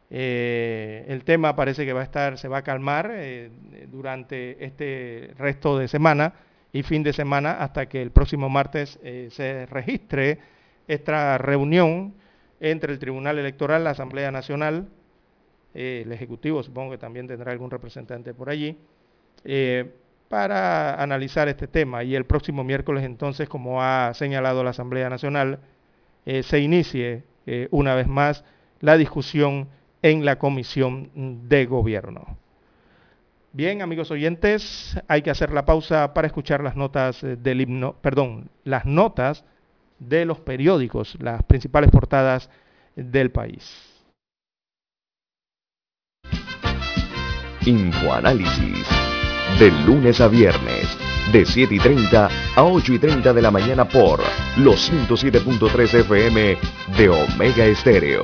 eh, el tema parece que va a estar, se va a calmar eh, durante este resto de semana y fin de semana hasta que el próximo martes se registre esta reunión entre el Tribunal Electoral, la Asamblea Nacional, el Ejecutivo supongo que también tendrá algún representante por allí, para analizar este tema. Y el próximo miércoles entonces, como ha señalado la Asamblea Nacional, eh, se inicie eh, una vez más la discusión en la Comisión de Gobierno. Bien, amigos oyentes, hay que hacer la pausa para escuchar las notas eh, del himno, perdón, las notas de los periódicos, las principales portadas del país. Infoanálisis de lunes a viernes, de 7 y 30 a 8 y 30 de la mañana por los 107.3 FM de Omega Estéreo.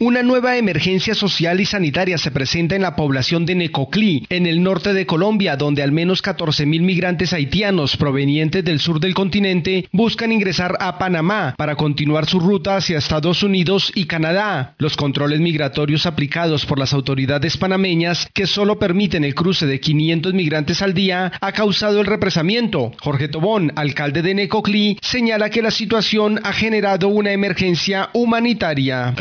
Una nueva emergencia social y sanitaria se presenta en la población de Necoclí, en el norte de Colombia, donde al menos 14.000 migrantes haitianos provenientes del sur del continente buscan ingresar a Panamá para continuar su ruta hacia Estados Unidos y Canadá. Los controles migratorios aplicados por las autoridades panameñas, que solo permiten el cruce de 500 migrantes al día, ha causado el represamiento. Jorge Tobón, alcalde de Necoclí, señala que la situación ha generado una emergencia humanitaria.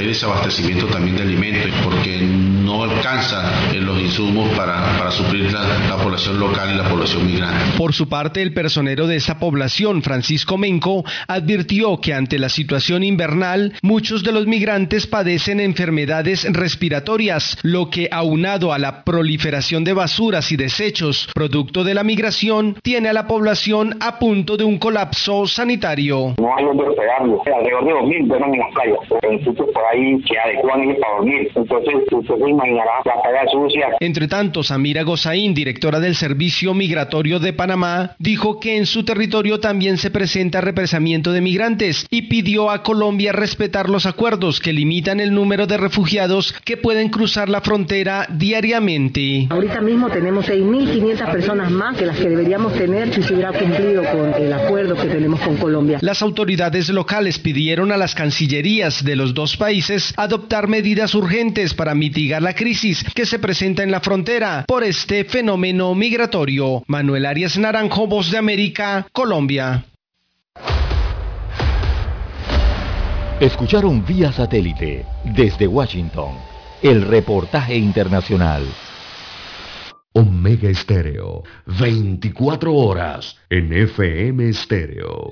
También de alimentos, porque no alcanza los insumos para, para suplir la, la, población local y la población migrante. Por su parte, el personero de esta población, Francisco Menco, advirtió que ante la situación invernal, muchos de los migrantes padecen enfermedades respiratorias, lo que aunado a la proliferación de basuras y desechos producto de la migración, tiene a la población a punto de un colapso sanitario. No hay donde hospedarlos. Alrededor de 2.000 duermen en las playas, en sitios por ahí que adecuan ellos para dormir. Entonces, usted se imaginará la playa sucia. Entre tanto, Samira Gozaín, directora del Servicio Migratorio de Panamá, dijo que en su territorio también se presenta represamiento de migrantes y pidió a Colombia respetar los acuerdos que limitan el número de refugiados que pueden cruzar la frontera diariamente. Ahorita mismo tenemos 6.500 personas más que las que deberíamos tener si se hubiera cumplido con el acuerdo que tenemos con Colombia. Las autoridades locales pidieron a las cancillerías de los dos países adoptar medidas urgentes para mitigar la crisis que se presenta en la frontera por este fenómeno migratorio. Manuel Arias Naranjo, Voz de América, Colombia. Escucharon vía satélite desde Washington el reportaje internacional. Omega Estéreo, 24 horas en FM Estéreo.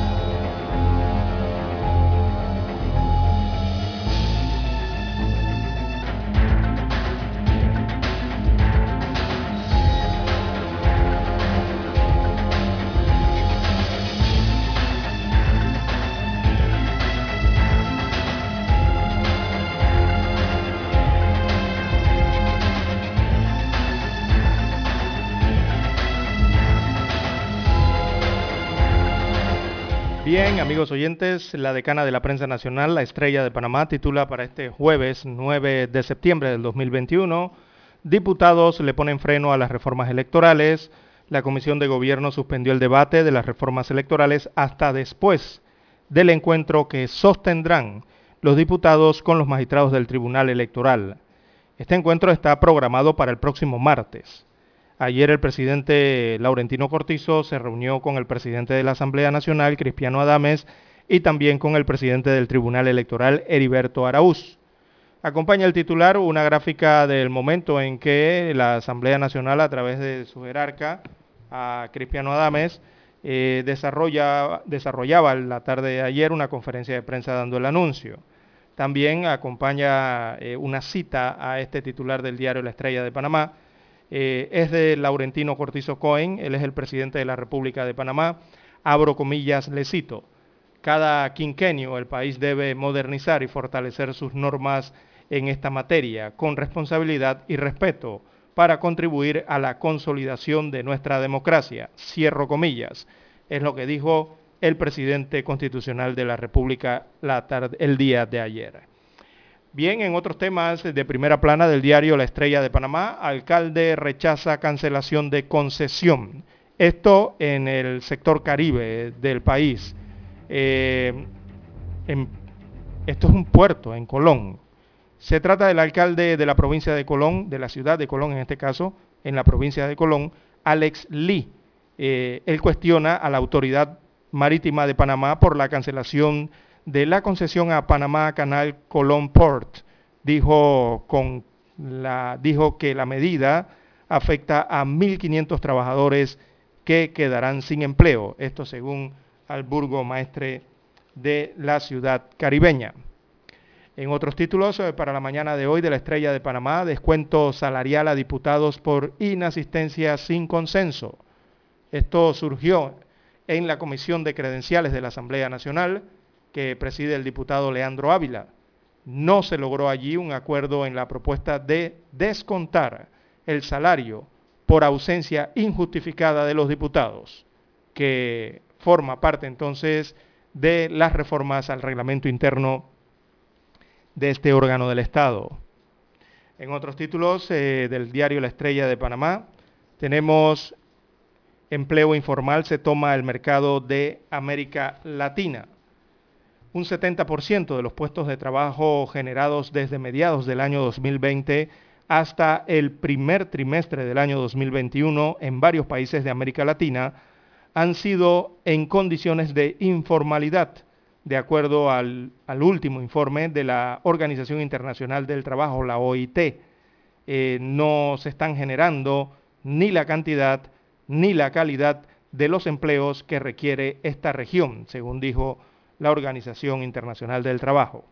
Amigos oyentes, la decana de la prensa nacional, la estrella de Panamá, titula para este jueves 9 de septiembre del 2021, diputados le ponen freno a las reformas electorales, la Comisión de Gobierno suspendió el debate de las reformas electorales hasta después del encuentro que sostendrán los diputados con los magistrados del Tribunal Electoral. Este encuentro está programado para el próximo martes. Ayer el presidente Laurentino Cortizo se reunió con el presidente de la Asamblea Nacional, Cristiano Adames, y también con el presidente del Tribunal Electoral, Heriberto Araúz. Acompaña el titular una gráfica del momento en que la Asamblea Nacional, a través de su jerarca, a Cristiano Adames, eh, desarrolla, desarrollaba la tarde de ayer una conferencia de prensa dando el anuncio. También acompaña eh, una cita a este titular del diario La Estrella de Panamá, eh, es de Laurentino Cortizo Cohen, él es el presidente de la República de Panamá. Abro comillas, le cito, cada quinquenio el país debe modernizar y fortalecer sus normas en esta materia con responsabilidad y respeto para contribuir a la consolidación de nuestra democracia. Cierro comillas. Es lo que dijo el presidente constitucional de la República el día de ayer. Bien, en otros temas de primera plana del diario La Estrella de Panamá, alcalde rechaza cancelación de concesión. Esto en el sector caribe del país. Eh, esto es un puerto en Colón. Se trata del alcalde de la provincia de Colón, de la ciudad de Colón en este caso, en la provincia de Colón, Alex Lee. Eh, él cuestiona a la autoridad marítima de Panamá por la cancelación de la concesión a Panamá Canal Colón Port. Dijo, con la, dijo que la medida afecta a 1.500 trabajadores que quedarán sin empleo. Esto según Alburgo Maestre de la ciudad caribeña. En otros títulos, eh, para la mañana de hoy de la Estrella de Panamá, descuento salarial a diputados por inasistencia sin consenso. Esto surgió en la Comisión de Credenciales de la Asamblea Nacional, que preside el diputado Leandro Ávila. No se logró allí un acuerdo en la propuesta de descontar el salario por ausencia injustificada de los diputados, que forma parte entonces de las reformas al reglamento interno de este órgano del Estado. En otros títulos eh, del diario La Estrella de Panamá tenemos empleo informal se toma el mercado de América Latina. Un 70% de los puestos de trabajo generados desde mediados del año 2020 hasta el primer trimestre del año 2021 en varios países de América Latina han sido en condiciones de informalidad, de acuerdo al, último informe de la Organización Internacional del Trabajo, la OIT. Eh, no se están generando ni la cantidad ni la calidad de los empleos que requiere esta región, según dijo la Organización Internacional del Trabajo.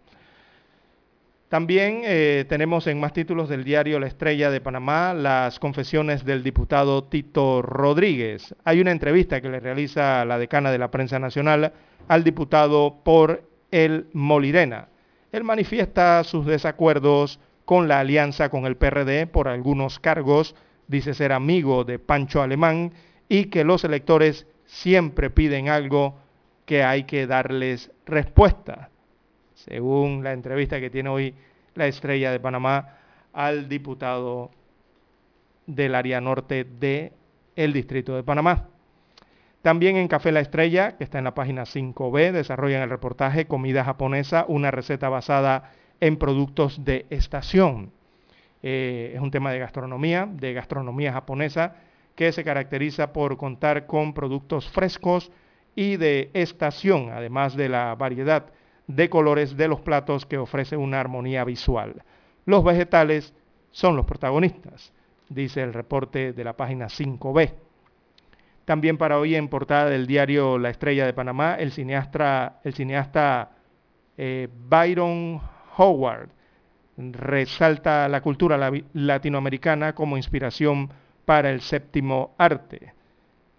También eh, tenemos en más títulos del diario La Estrella de Panamá las confesiones del diputado Tito Rodríguez. Hay una entrevista que le realiza la decana de la prensa nacional al diputado por el Molirena. Él manifiesta sus desacuerdos con la alianza con el PRD por algunos cargos dice ser amigo de Pancho Alemán y que los electores siempre piden algo que hay que darles respuesta, según la entrevista que tiene hoy la estrella de Panamá al diputado del área norte del el distrito de Panamá. También en Café La Estrella, que está en la página 5B, desarrollan el reportaje Comida japonesa, una receta basada en productos de estación. Eh, es un tema de gastronomía, de gastronomía japonesa, que se caracteriza por contar con productos frescos y de estación, además de la variedad de colores de los platos que ofrece una armonía visual. Los vegetales son los protagonistas, dice el reporte de la página 5B. También para hoy en portada del diario La Estrella de Panamá, el cineasta, el cineasta eh, Byron Howard resalta la cultura latinoamericana como inspiración para el séptimo arte,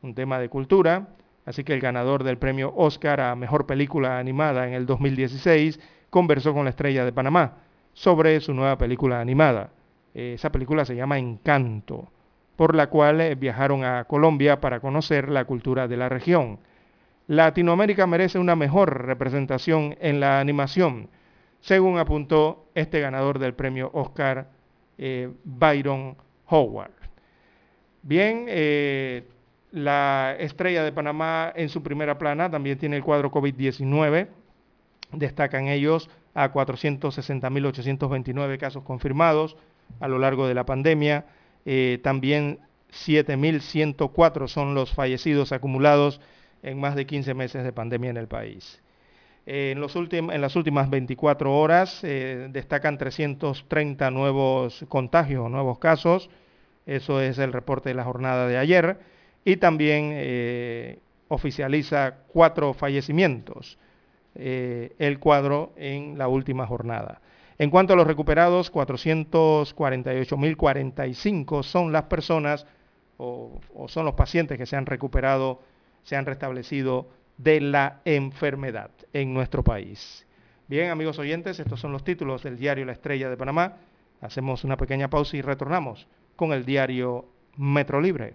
un tema de cultura, así que el ganador del premio Oscar a Mejor Película Animada en el 2016 conversó con la estrella de Panamá sobre su nueva película animada. Esa película se llama Encanto, por la cual eh, viajaron a Colombia para conocer la cultura de la región. Latinoamérica merece una mejor representación en la animación según apuntó este ganador del premio Oscar, eh, Byron Howard. Bien, eh, la estrella de Panamá en su primera plana también tiene el cuadro COVID-19. Destacan ellos a 460.829 casos confirmados a lo largo de la pandemia. Eh, también 7.104 son los fallecidos acumulados en más de 15 meses de pandemia en el país en, las últimas 24 horas eh, destacan 330 nuevos contagios, nuevos casos. Eso es el reporte de la jornada de ayer. Y también eh, oficializa cuatro fallecimientos eh, el cuadro en la última jornada. En cuanto a los recuperados, 448.045 son las personas o, o son los pacientes que se han recuperado, se han restablecido de la enfermedad en nuestro país. Bien, amigos oyentes, estos son los títulos del diario La Estrella de Panamá. Hacemos una pequeña pausa y retornamos con el diario Metro Libre.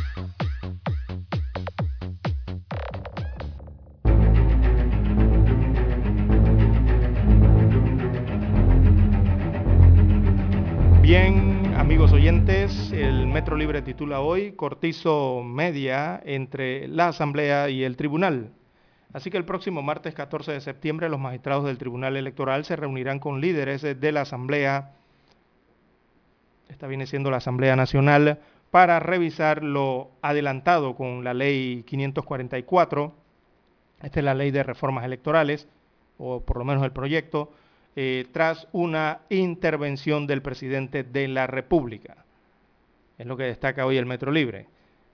Amigos oyentes, el Metro Libre titula hoy Cortizo Media entre la Asamblea y el Tribunal. Así que el próximo martes 14 de septiembre los magistrados del Tribunal Electoral se reunirán con líderes de la Asamblea, esta viene siendo la Asamblea Nacional, para revisar lo adelantado con la ley 544, esta es la ley de reformas electorales, o por lo menos el proyecto, eh, tras una intervención del presidente de la República. Es lo que destaca hoy el Metro Libre.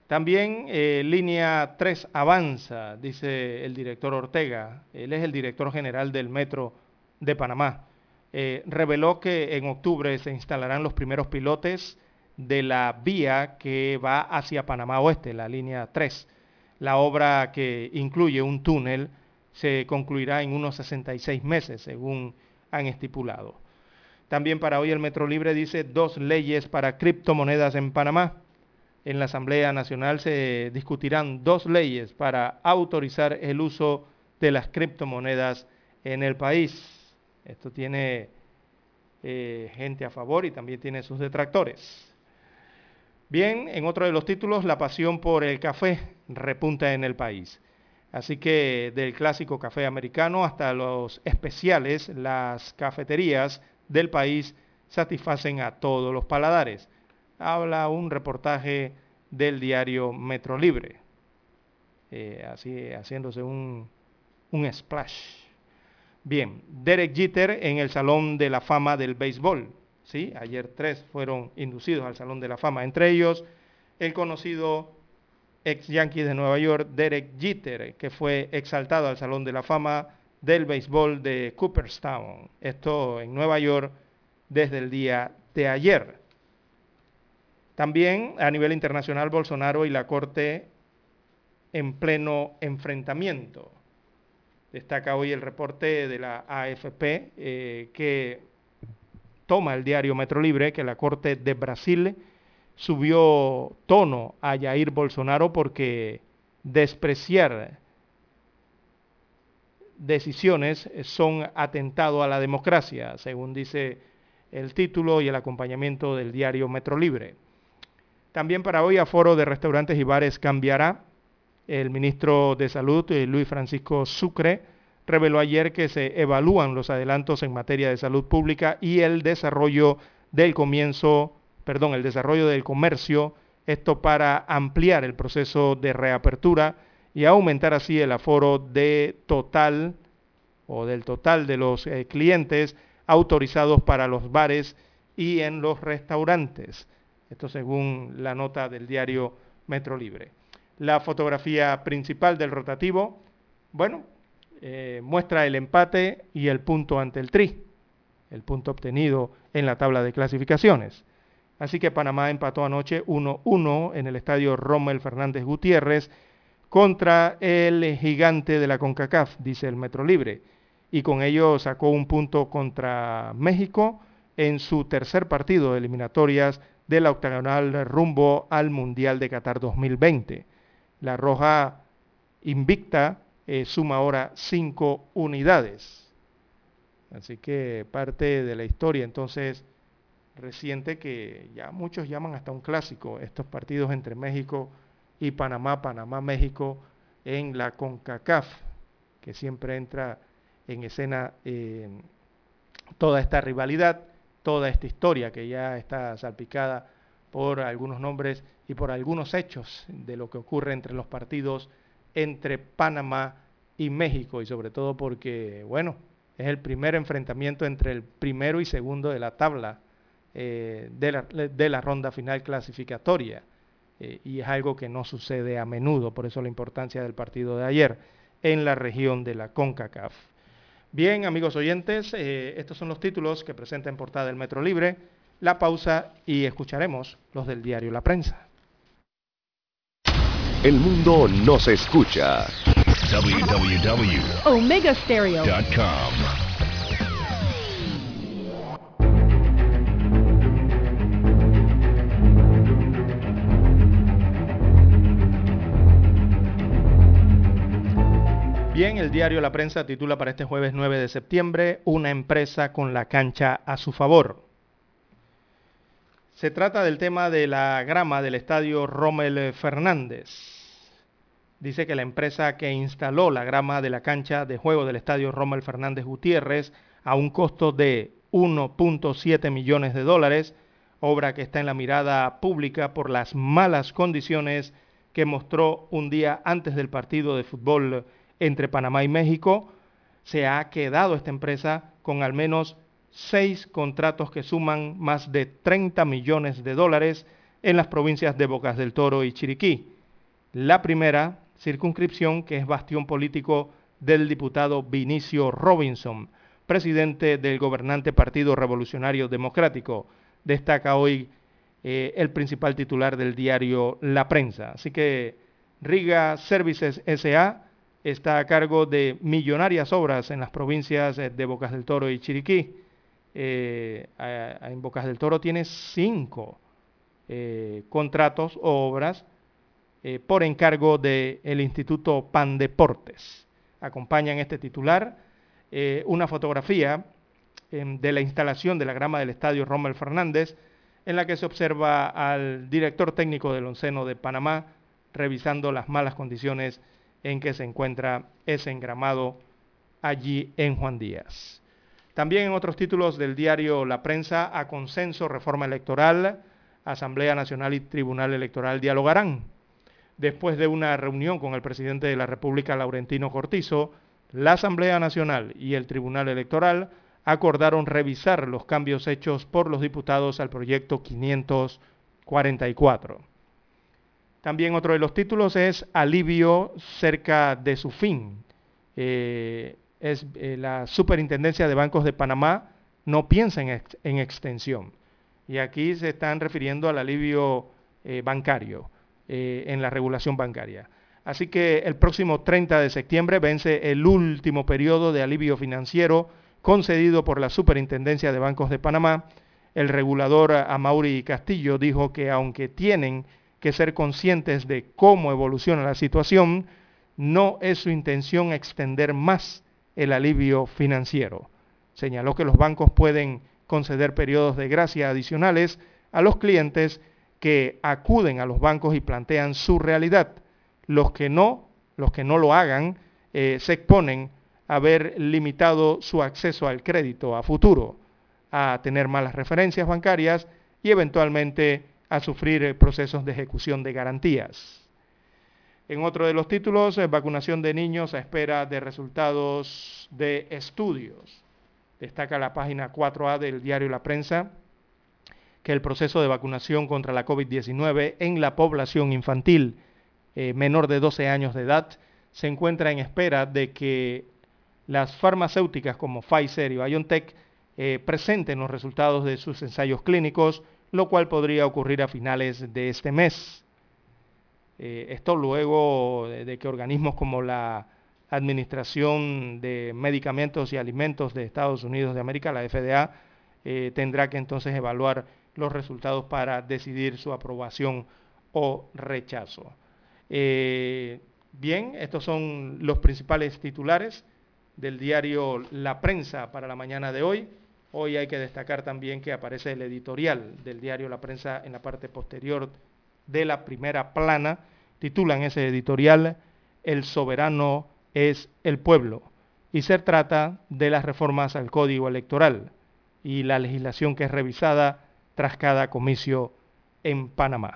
También eh, línea 3 avanza, dice el director Ortega. Él es el director general del Metro de Panamá. Eh, reveló que en octubre se instalarán los primeros pilotes de la vía que va hacia Panamá Oeste, la línea 3. La obra que incluye un túnel se concluirá en unos 66 meses, según han estipulado. También para hoy el Metro Libre dice dos leyes para criptomonedas en Panamá. En la Asamblea Nacional se discutirán dos leyes para autorizar el uso de las criptomonedas en el país. Esto tiene eh, gente a favor y también tiene sus detractores. Bien, en otro de los títulos, la pasión por el café repunta en el país. Así que del clásico café americano hasta los especiales, las cafeterías del país satisfacen a todos los paladares habla un reportaje del diario Metro Libre, eh, así haciéndose un, un splash. Bien, Derek Jeter en el Salón de la Fama del Béisbol. ¿sí? Ayer tres fueron inducidos al Salón de la Fama, entre ellos el conocido ex Yankee de Nueva York, Derek Jeter, que fue exaltado al Salón de la Fama del Béisbol de Cooperstown. Esto en Nueva York desde el día de ayer. También a nivel internacional, Bolsonaro y la Corte en pleno enfrentamiento. Destaca hoy el reporte de la AFP eh, que toma el diario Metro Libre que la Corte de Brasil subió tono a Jair Bolsonaro porque despreciar decisiones son atentado a la democracia, según dice el título y el acompañamiento del diario Metro Libre. También para hoy aforo de restaurantes y bares cambiará. El ministro de Salud, eh, Luis Francisco Sucre, reveló ayer que se evalúan los adelantos en materia de salud pública y el desarrollo del comienzo, perdón, el desarrollo del comercio, esto para ampliar el proceso de reapertura y aumentar así el aforo de total o del total de los eh, clientes autorizados para los bares y en los restaurantes. Esto según la nota del diario Metro Libre. La fotografía principal del rotativo, bueno, eh, muestra el empate y el punto ante el Tri, el punto obtenido en la tabla de clasificaciones. Así que Panamá empató anoche 1-1 en el estadio Rommel Fernández Gutiérrez contra el gigante de la CONCACAF, dice el Metro Libre, y con ello sacó un punto contra México en su tercer partido de eliminatorias de la octagonal rumbo al Mundial de Qatar 2020. La Roja invicta eh, suma ahora cinco unidades. Así que parte de la historia entonces reciente que ya muchos llaman hasta un clásico, estos partidos entre México y Panamá, Panamá-México en la CONCACAF, que siempre entra en escena eh, toda esta rivalidad toda esta historia que ya está salpicada por algunos nombres y por algunos hechos de lo que ocurre entre los partidos entre Panamá y México y sobre todo porque, bueno, es el primer enfrentamiento entre el primero y segundo de la tabla eh, de, la, ronda final clasificatoria eh, y es algo que no sucede a menudo, por eso la importancia del partido de ayer en la región de la CONCACAF. Bien, amigos oyentes, eh, estos son los títulos que presenta en portada el Metro Libre. La pausa y escucharemos los del diario La Prensa. El mundo nos escucha. www.omegastereo.com Bien, el diario La Prensa titula para este jueves 9 de septiembre, una empresa con la cancha a su favor. Se trata del tema de la grama del estadio Rommel Fernández. Dice que la empresa que instaló la grama de la cancha de juego del estadio Rommel Fernández Gutiérrez a un costo de 1.7 millones de dólares, obra que está en la mirada pública por las malas condiciones que mostró un día antes del partido de fútbol entre Panamá y México, se ha quedado esta empresa con al menos seis contratos que suman más de 30 millones de dólares en las provincias de Bocas del Toro y Chiriquí. La primera circunscripción que es bastión político del diputado Vinicio Robinson, presidente del gobernante Partido Revolucionario Democrático. Destaca hoy eh, el principal titular del diario La Prensa. Así que Riga Services SA está a cargo de millonarias obras en las provincias de Bocas del Toro y Chiriquí eh, en Bocas del Toro tiene cinco eh, contratos o obras eh, por encargo del Instituto Pandeportes. Acompañan este titular una fotografía em, de la instalación de la grama del estadio Rommel Fernández, en la que se observa al director técnico del Onceno de Panamá revisando las malas condiciones en que se encuentra ese engramado allí en Juan Díaz. También en otros títulos del diario La Prensa, a consenso, reforma electoral, Asamblea Nacional y Tribunal Electoral dialogarán. Después de una reunión con el presidente de la República, Laurentino Cortizo, la Asamblea Nacional y el Tribunal Electoral acordaron revisar los cambios hechos por los diputados al proyecto 544. También otro de los títulos es Alivio cerca de su fin. Eh, es eh, la Superintendencia de Bancos de Panamá no piensa en, extensión. Y aquí se están refiriendo al alivio eh, bancario en la regulación bancaria. Así que el próximo 30 de septiembre vence el último periodo de alivio financiero concedido por la Superintendencia de Bancos de Panamá. El regulador Amaury Castillo dijo que aunque tienen que ser conscientes de cómo evoluciona la situación, no es su intención extender más el alivio financiero. Señaló que los bancos pueden conceder periodos de gracia adicionales a los clientes que acuden a los bancos y plantean su realidad. Los que no, los que no lo hagan, eh, se exponen a haber limitado su acceso al crédito a futuro, a tener malas referencias bancarias y eventualmente a sufrir eh, procesos de ejecución de garantías. En otro de los títulos, eh, vacunación de niños a espera de resultados de estudios. Destaca la página 4A del diario La Prensa que el proceso de vacunación contra la COVID-19 en la población infantil eh, menor de 12 años de edad se encuentra en espera de que las farmacéuticas como Pfizer y BioNTech presenten los resultados de sus ensayos clínicos, lo cual podría ocurrir a finales de este mes. Eh, esto luego de, que organismos como la Administración de Medicamentos y Alimentos de Estados Unidos de América, la FDA, eh, tendrá que entonces evaluar los resultados para decidir su aprobación o rechazo. Eh, bien, estos son los principales titulares del diario La Prensa para la mañana de hoy. Hoy hay que destacar también que aparece el editorial del diario La Prensa en la parte posterior de la primera plana, titulan ese editorial El soberano es el pueblo y se trata de las reformas al código electoral y la legislación que es revisada tras cada comicio en Panamá.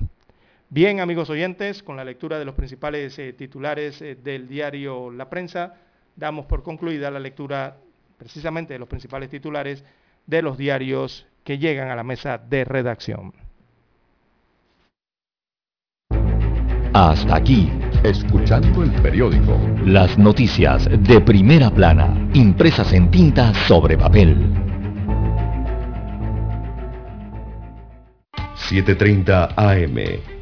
Bien, amigos oyentes, con la lectura de los principales eh, titulares eh, del diario La Prensa, damos por concluida la lectura precisamente de los principales titulares de los diarios que llegan a la mesa de redacción. Hasta aquí, escuchando el periódico. Las noticias de primera plana, impresas en tinta sobre papel. 7.30 AM.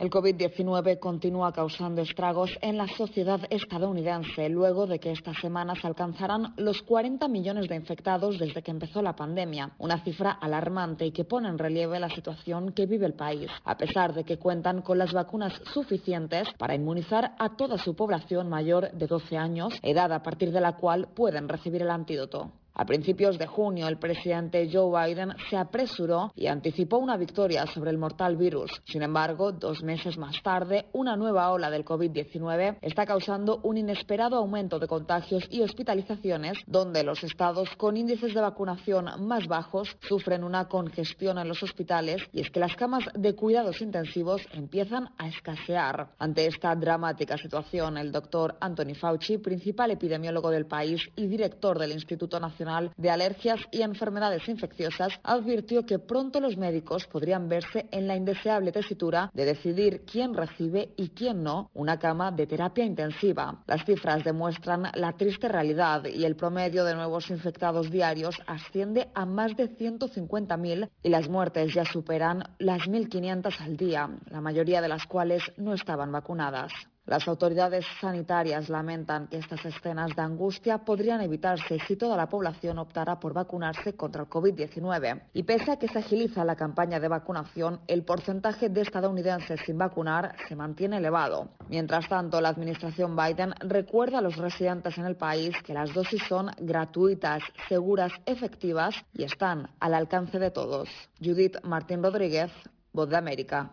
El COVID-19 continúa causando estragos en la sociedad estadounidense luego de que estas semanas alcanzaran los 40 millones de infectados desde que empezó la pandemia, una cifra alarmante y que pone en relieve la situación que vive el país, a pesar de que cuentan con las vacunas suficientes para inmunizar a toda su población mayor de 12 años, edad a partir de la cual pueden recibir el antídoto. A principios de junio, el presidente Joe Biden se apresuró y anticipó una victoria sobre el mortal virus. Sin embargo, dos meses más tarde, una nueva ola del COVID-19 está causando un inesperado aumento de contagios y hospitalizaciones, donde los estados con índices de vacunación más bajos sufren una congestión en los hospitales y es que las camas de cuidados intensivos empiezan a escasear. Ante esta dramática situación, el doctor Anthony Fauci, principal epidemiólogo del país y director del Instituto Nacional de Alergias y Enfermedades Infecciosas advirtió que pronto los médicos podrían verse en la indeseable tesitura de decidir quién recibe y quién no una cama de terapia intensiva. Las cifras demuestran la triste realidad y el promedio de nuevos infectados diarios asciende a más de 150.000 y las muertes ya superan las 1.500 al día, la mayoría de las cuales no estaban vacunadas. Las autoridades sanitarias lamentan que estas escenas de angustia podrían evitarse si toda la población optara por vacunarse contra el COVID-19. Y pese a que se agiliza la campaña de vacunación, el porcentaje de estadounidenses sin vacunar se mantiene elevado. Mientras tanto, la administración Biden recuerda a los residentes en el país que las dosis son gratuitas, seguras, efectivas y están al alcance de todos. Judith Martín Rodríguez, Voz de América.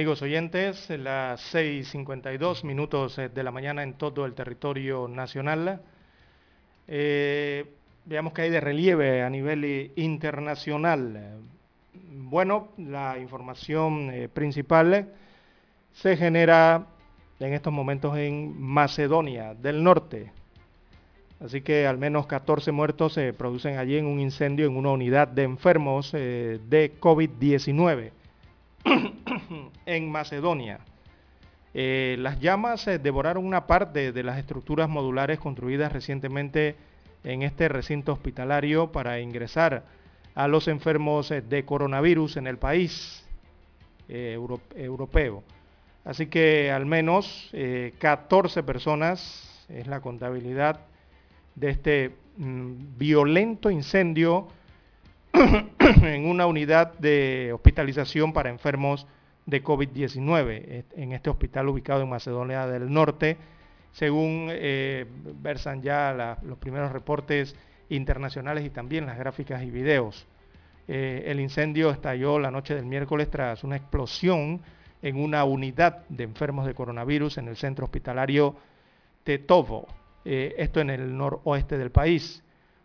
Amigos oyentes, las 6.52 minutos eh, de la mañana en todo el territorio nacional. Eh, veamos que hay de relieve a nivel eh, internacional. Bueno, la información principal se genera en estos momentos en Macedonia del Norte. Así que al menos 14 muertos se producen allí en un incendio en una unidad de enfermos de COVID-19 en Macedonia. Eh, las llamas eh, devoraron una parte de las estructuras modulares construidas recientemente en este recinto hospitalario para ingresar a los enfermos eh, de coronavirus en el país europeo. Así que al menos 14 personas es la contabilidad de este mm, violento incendio en una unidad de hospitalización para enfermos de COVID-19 en este hospital ubicado en Macedonia del Norte según eh, versan ya los primeros reportes internacionales y también las gráficas y videos. Eh, el incendio estalló la noche del miércoles tras una explosión en una unidad de enfermos de coronavirus en el centro hospitalario Tetovo, eh, esto en el noroeste del país.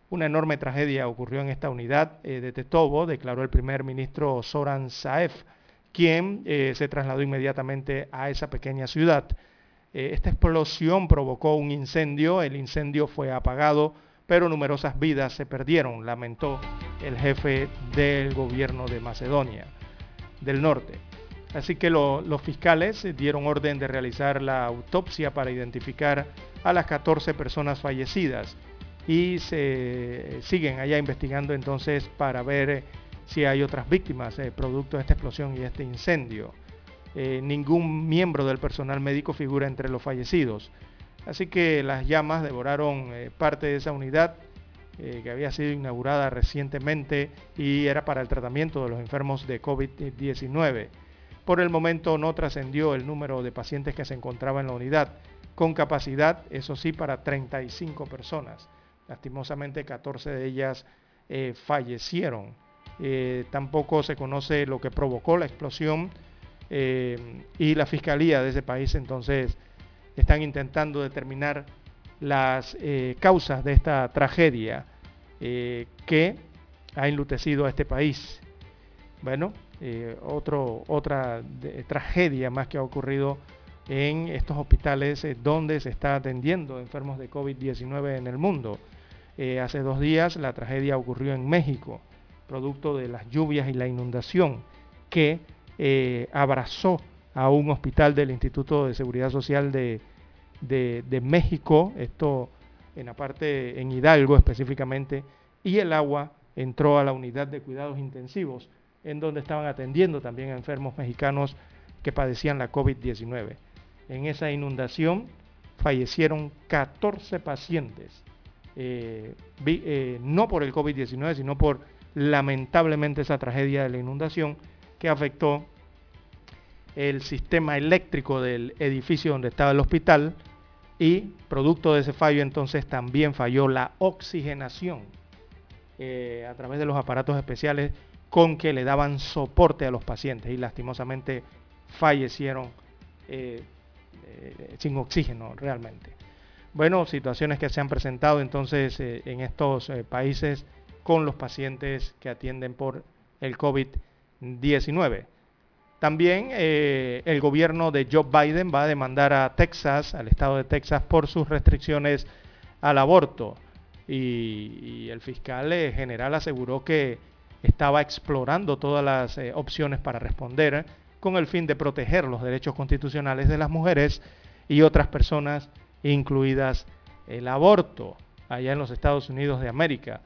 Una enorme tragedia ocurrió en esta unidad de Tetovo, declaró el primer ministro Soran Saef, quien se trasladó inmediatamente a esa pequeña ciudad. esta explosión provocó un incendio, el incendio fue apagado pero numerosas vidas se perdieron, lamentó el jefe del gobierno de Macedonia del Norte. Así que los fiscales dieron orden de realizar la autopsia para identificar a las 14 personas fallecidas y se siguen allá investigando entonces para ver si hay otras víctimas eh, producto de esta explosión y este incendio. Eh, ningún miembro del personal médico figura entre los fallecidos. Así que las llamas devoraron eh, parte de esa unidad eh, que había sido inaugurada recientemente y era para el tratamiento de los enfermos de COVID-19. Por el momento no trascendió el número de pacientes que se encontraba en la unidad, con capacidad, eso sí, para 35 personas. Lastimosamente 14 de ellas eh, fallecieron. tampoco se conoce lo que provocó la explosión y la fiscalía de ese país entonces están intentando determinar las eh, causas de esta tragedia eh, que ha enlutecido a este país. Bueno, eh, otra tragedia más que ha ocurrido en estos hospitales donde se está atendiendo enfermos de COVID-19 en el mundo. Hace dos días la tragedia ocurrió en México, producto de las lluvias y la inundación que abrazó a un hospital del Instituto de Seguridad Social de, México, esto en la parte en Hidalgo específicamente, y el agua entró a la unidad de cuidados intensivos, en donde estaban atendiendo también a enfermos mexicanos que padecían la COVID-19. En esa inundación fallecieron 14 pacientes, eh, eh, no por el COVID-19, sino por lamentablemente esa tragedia de la inundación que afectó el sistema eléctrico del edificio donde estaba el hospital y producto de ese fallo entonces también falló la oxigenación eh, a través de los aparatos especiales con que le daban soporte a los pacientes y lastimosamente fallecieron sin oxígeno realmente. Bueno, situaciones que se han presentado entonces en estos países con los pacientes que atienden por el COVID-19. También eh, el gobierno de Joe Biden va a demandar a Texas, al estado de Texas, por sus restricciones al aborto. Y, el fiscal eh, general aseguró que estaba explorando todas las eh, opciones para responder con el fin de proteger los derechos constitucionales de las mujeres y otras personas, incluidas el aborto, allá en los Estados Unidos de América.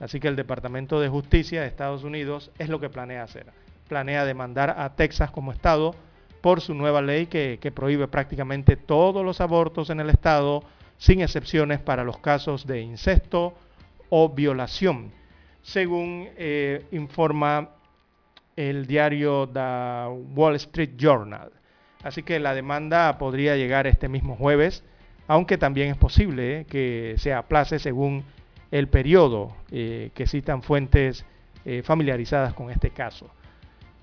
Así que el Departamento de Justicia de Estados Unidos es lo que planea hacer planea demandar a Texas como estado por su nueva ley que, prohíbe prácticamente todos los abortos en el estado, sin excepciones para los casos de incesto o violación, según eh, informa el diario The Wall Street Journal. Así que la demanda podría llegar este mismo jueves, aunque también es posible eh, que se aplace según el periodo eh, que citan fuentes familiarizadas con este caso.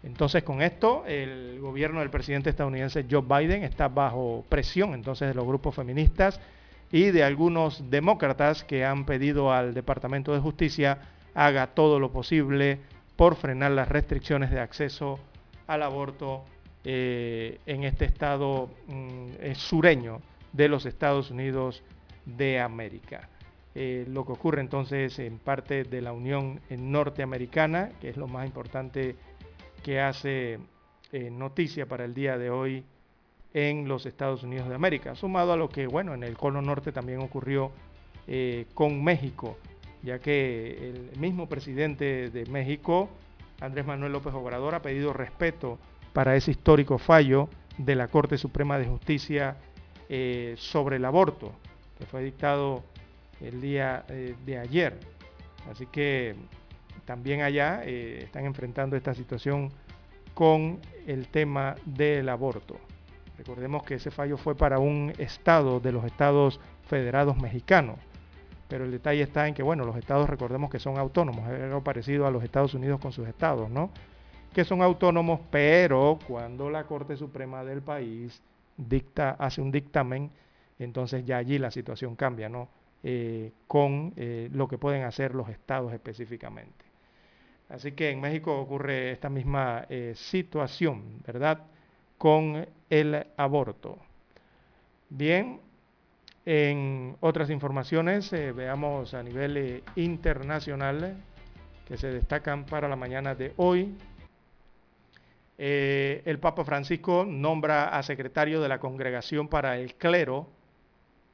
Entonces con esto el gobierno del presidente estadounidense Joe Biden está bajo presión entonces de los grupos feministas y de algunos demócratas que han pedido al Departamento de Justicia haga todo lo posible por frenar las restricciones de acceso al aborto eh, en este estado mm, eh, sureño de los Estados Unidos de América. Eh, lo que ocurre entonces en parte de la Unión Norteamericana, que es lo más importante que hace eh, noticia para el día de hoy en los Estados Unidos de América, sumado a lo que, bueno, en el Cono Norte también ocurrió eh, con México, ya que el mismo presidente de México, Andrés Manuel López Obrador, ha pedido respeto para ese histórico fallo de la Corte Suprema de Justicia eh, sobre el aborto, que fue dictado el día de ayer. Así que también allá eh, están enfrentando esta situación con el tema del aborto. Recordemos que ese fallo fue para un estado de los estados federados mexicanos. Pero el detalle está en que, bueno, los estados recordemos que son autónomos, es algo parecido a los Estados Unidos con sus estados, ¿no? Que son autónomos, pero cuando la Corte Suprema del país dicta, hace un dictamen, entonces ya allí la situación cambia, ¿no? Eh, con eh, lo que pueden hacer los estados específicamente. Así que en México ocurre esta misma eh, situación, ¿verdad? Con el aborto. Bien, en otras informaciones, veamos a nivel internacional que se destacan para la mañana de hoy. El Papa Francisco nombra a secretario de la Congregación para el Clero,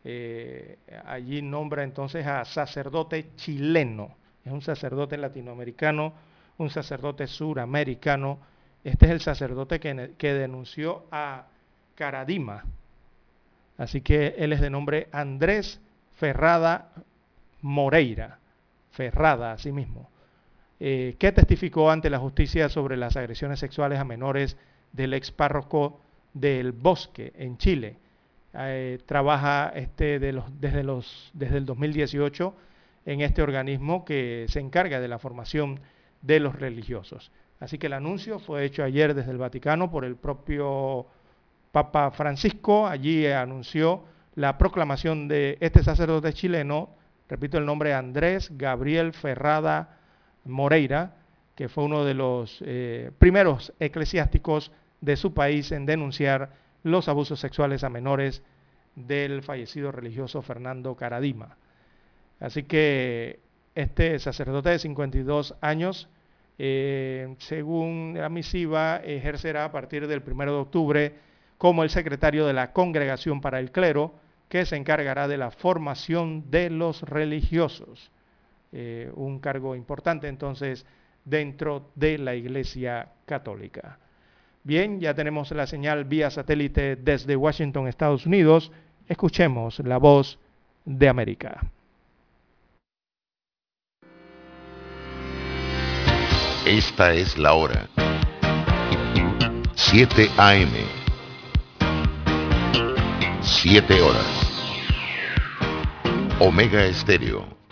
eh, allí nombra entonces a sacerdote chileno, es un sacerdote latinoamericano, un sacerdote suramericano. Este es el sacerdote que, que denunció a Caradima. Así que él es de nombre Andrés Ferrada Moreira, Ferrada así mismo, eh, que testificó ante la justicia sobre las agresiones sexuales a menores del ex párroco del Bosque en Chile eh, trabaja este desde, los, desde el 2018 en este organismo que se encarga de la formación de los religiosos. Así que el anuncio fue hecho ayer desde el Vaticano por el propio Papa Francisco. Allí anunció la proclamación de este sacerdote chileno, repito el nombre, Andrés Gabriel Ferrada Moreira, que fue uno de los eh, primeros eclesiásticos de su país en denunciar los abusos sexuales a menores del fallecido religioso Fernando Caradima. Así que este sacerdote de 52 años, eh, según la misiva, ejercerá a partir del 1 de octubre como el secretario de la Congregación para el Clero, que se encargará de la formación de los religiosos. Eh, un cargo importante entonces dentro de la Iglesia Católica. Bien, ya tenemos la señal vía satélite desde Washington, Estados Unidos. Escuchemos la voz de América. Esta es la hora. 7 AM. 7 horas. Omega Estéreo,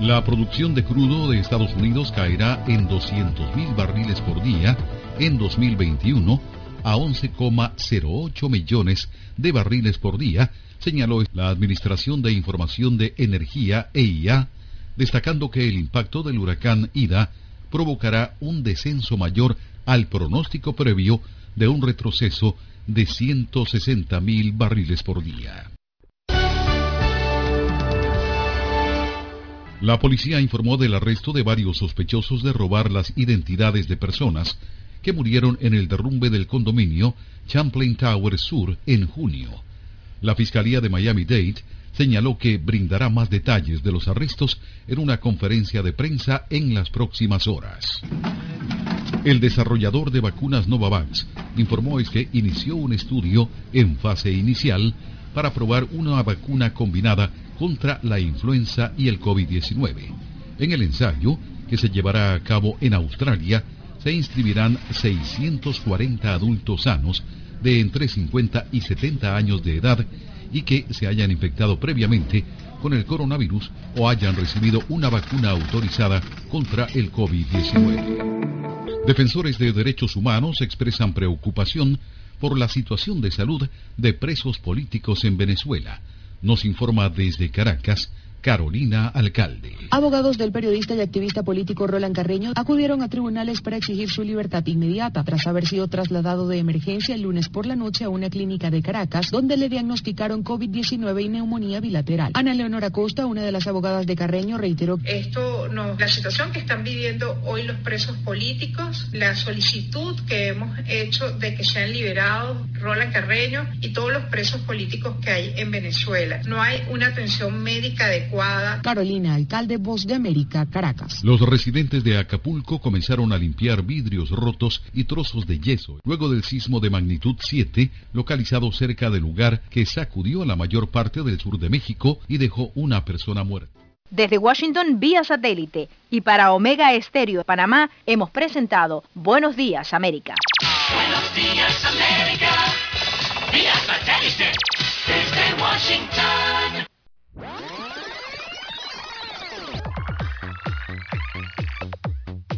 La producción de crudo de Estados Unidos caerá en 200.000 barriles por día en 2021 a 11,08 millones de barriles por día, señaló la Administración de Información de Energía EIA, destacando que el impacto del huracán Ida provocará un descenso mayor al pronóstico previo de un retroceso de 160.000 barriles por día. La policía informó del arresto de varios sospechosos de robar las identidades de personas que murieron en el derrumbe del condominio Champlain Tower Sur en junio. La Fiscalía de Miami-Dade señaló que brindará más detalles de los arrestos en una conferencia de prensa en las próximas horas. El desarrollador de vacunas Novavax informó es que inició un estudio en fase inicial para probar una vacuna combinada contra la influenza y el COVID-19. En el ensayo, que se llevará a cabo en Australia, se inscribirán 640 adultos sanos de entre 50 y 70 años de edad y que se hayan infectado previamente con el coronavirus o hayan recibido una vacuna autorizada contra el COVID-19. Defensores de derechos humanos expresan preocupación por la situación de salud de presos políticos en Venezuela, nos informa desde Caracas Carolina Alcalde. Abogados del periodista y activista político Roland Carreño acudieron a tribunales para exigir su libertad inmediata tras haber sido trasladado de emergencia el lunes por la noche a una clínica de Caracas donde le diagnosticaron COVID-19 y neumonía bilateral. Ana Leonora Costa, una de las abogadas de Carreño, reiteró esto no, la situación que están viviendo hoy los presos políticos, la solicitud que hemos hecho de que sean liberados Roland Carreño y todos los presos políticos que hay en Venezuela. No hay una atención médica adecuada. Carolina, alcalde Voz de América, Caracas. Los residentes de Acapulco comenzaron a limpiar vidrios rotos y trozos de yeso luego del sismo de magnitud 7 localizado cerca del lugar que sacudió a la mayor parte del sur de México y dejó una persona muerta. Desde Washington vía satélite y para Omega Estéreo de Panamá hemos presentado Buenos Días América. Buenos días América, vía satélite desde Washington.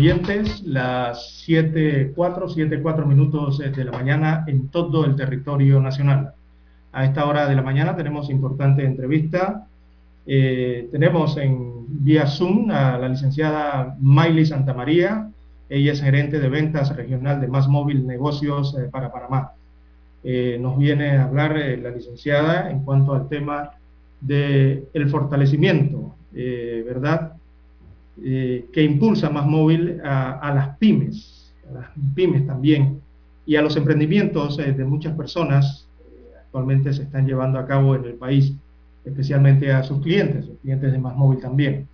Oyentes, las 7.4, 7.4 minutos de la mañana en todo el territorio nacional. A esta hora de la mañana tenemos importante entrevista. Eh, tenemos en vía Zoom a la licenciada Miley Santamaría. Ella es gerente de ventas regional de Más Móvil Negocios eh, para Panamá. Eh, nos viene a hablar eh, la licenciada en cuanto al tema del el fortalecimiento, eh, ¿verdad? Eh, que impulsa más móvil a, las pymes, a las pymes también, y a los emprendimientos eh, de muchas personas eh, actualmente se están llevando a cabo en el país, especialmente a sus clientes, sus clientes de más móvil también.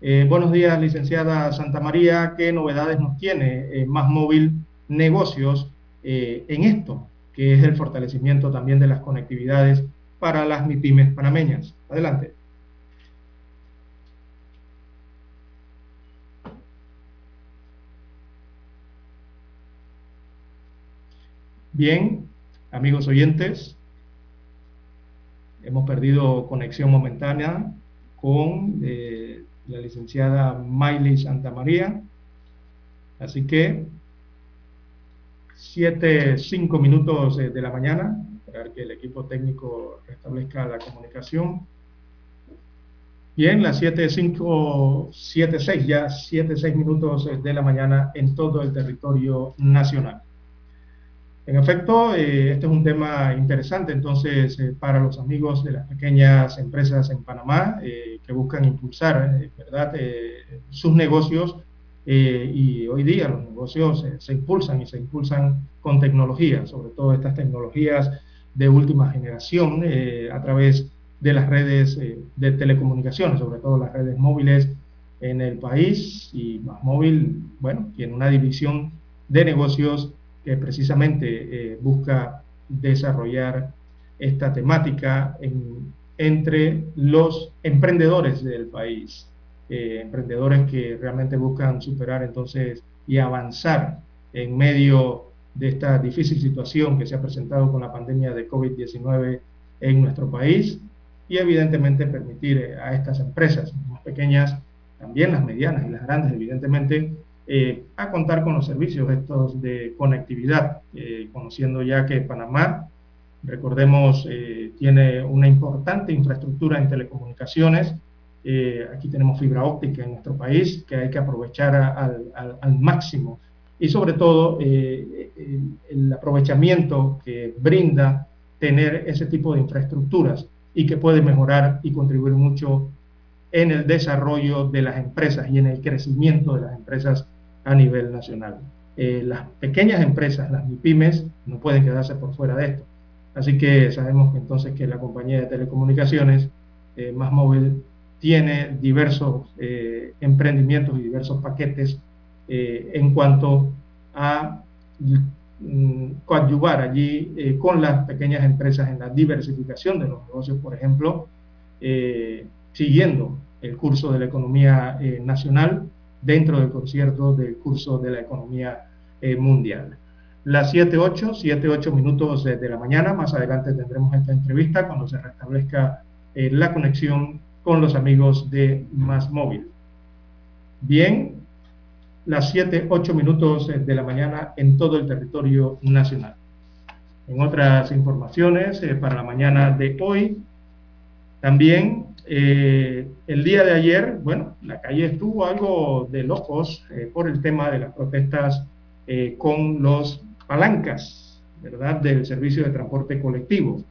Eh, buenos días, licenciada Santa María, ¿qué novedades nos tiene más móvil negocios en esto, que es el fortalecimiento también de las conectividades para las MIPIMES panameñas? Adelante. Bien, amigos oyentes, hemos perdido conexión momentánea con eh, la licenciada Miley Santa María. Así que, siete, cinco minutos de la mañana, para que el equipo técnico restablezca la comunicación. Bien, las 7, 5, 7, 6, ya 7, 6 minutos de la mañana en todo el territorio nacional. En efecto, eh, este es un tema interesante entonces eh, para los amigos de las pequeñas empresas en Panamá eh, que buscan impulsar ¿verdad? sus negocios y hoy día los negocios se impulsan y se impulsan con tecnología, sobre todo estas tecnologías de última generación a través de las redes de telecomunicaciones, sobre todo las redes móviles en el país y más móvil, bueno, tiene una división de negocios que precisamente eh, busca desarrollar esta temática en, entre los emprendedores del país, eh, emprendedores que realmente buscan superar entonces y avanzar en medio de esta difícil situación que se ha presentado con la pandemia de COVID-19 en nuestro país y evidentemente permitir eh, a estas empresas más pequeñas, también las medianas y las grandes, evidentemente, eh, a contar con los servicios estos de conectividad, eh, conociendo ya que Panamá, recordemos, eh, tiene una importante infraestructura en telecomunicaciones. Eh, aquí tenemos fibra óptica en nuestro país que hay que aprovechar al, al, máximo y sobre todo el, el aprovechamiento que brinda tener ese tipo de infraestructuras y que puede mejorar y contribuir mucho en el desarrollo de las empresas y en el crecimiento de las empresas a nivel nacional. Eh, las pequeñas empresas, las MIPIMES, no pueden quedarse por fuera de esto. Así que sabemos que entonces que la compañía de telecomunicaciones eh, Más Móvil tiene diversos emprendimientos y diversos paquetes en cuanto a mm, coadyuvar allí con las pequeñas empresas en la diversificación de los negocios, por ejemplo, siguiendo el curso de la economía nacional dentro del concierto del curso de la economía mundial las 7, 8, 7, 8 minutos de, la mañana. Más adelante tendremos esta entrevista cuando se restablezca eh, la conexión con los amigos de Más Móvil. Bien, las 7, 8 minutos de la mañana en todo el territorio nacional. En otras informaciones, eh, para la mañana de hoy, también eh, el día de ayer, bueno, la calle estuvo algo de locos por el tema de las protestas con los palancas, ¿verdad?, del servicio de transporte colectivo.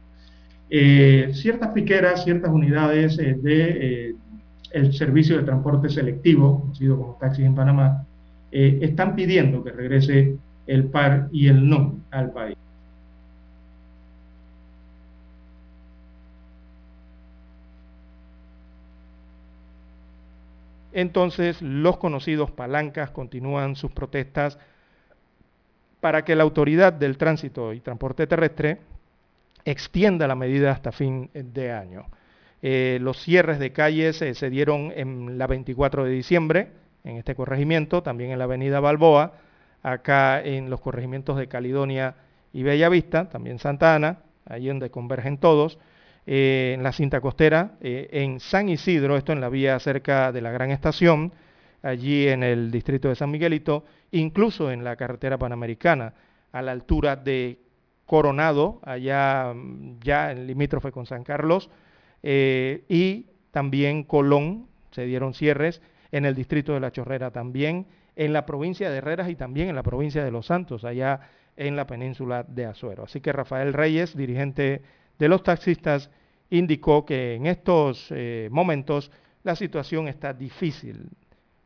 Eh, ciertas piqueras, ciertas unidades eh, de eh, el servicio de transporte selectivo, conocido como taxis en Panamá, están pidiendo que regrese el par y el no al país. Entonces, los conocidos palancas continúan sus protestas para que la autoridad del tránsito y transporte terrestre extienda la medida hasta fin de año. Eh, los cierres de calles eh, se dieron en la 24 de diciembre, en este corregimiento, también en la avenida Balboa, acá en los corregimientos de Caledonia y Bellavista, también Santa Ana, allí donde convergen todos, eh, en la cinta costera, en San Isidro, esto en la vía cerca de la gran estación, allí en el distrito de San Miguelito, incluso en la carretera panamericana, a la altura de Coronado, allá mm, ya en limítrofe con San Carlos, eh, y también Colón, se dieron cierres, en el distrito de La Chorrera también, en la provincia de Herreras y también en la provincia de Los Santos, allá en la península de Azuero. Así que Rafael Reyes, dirigente de los taxistas, indicó que en estos eh, momentos la situación está difícil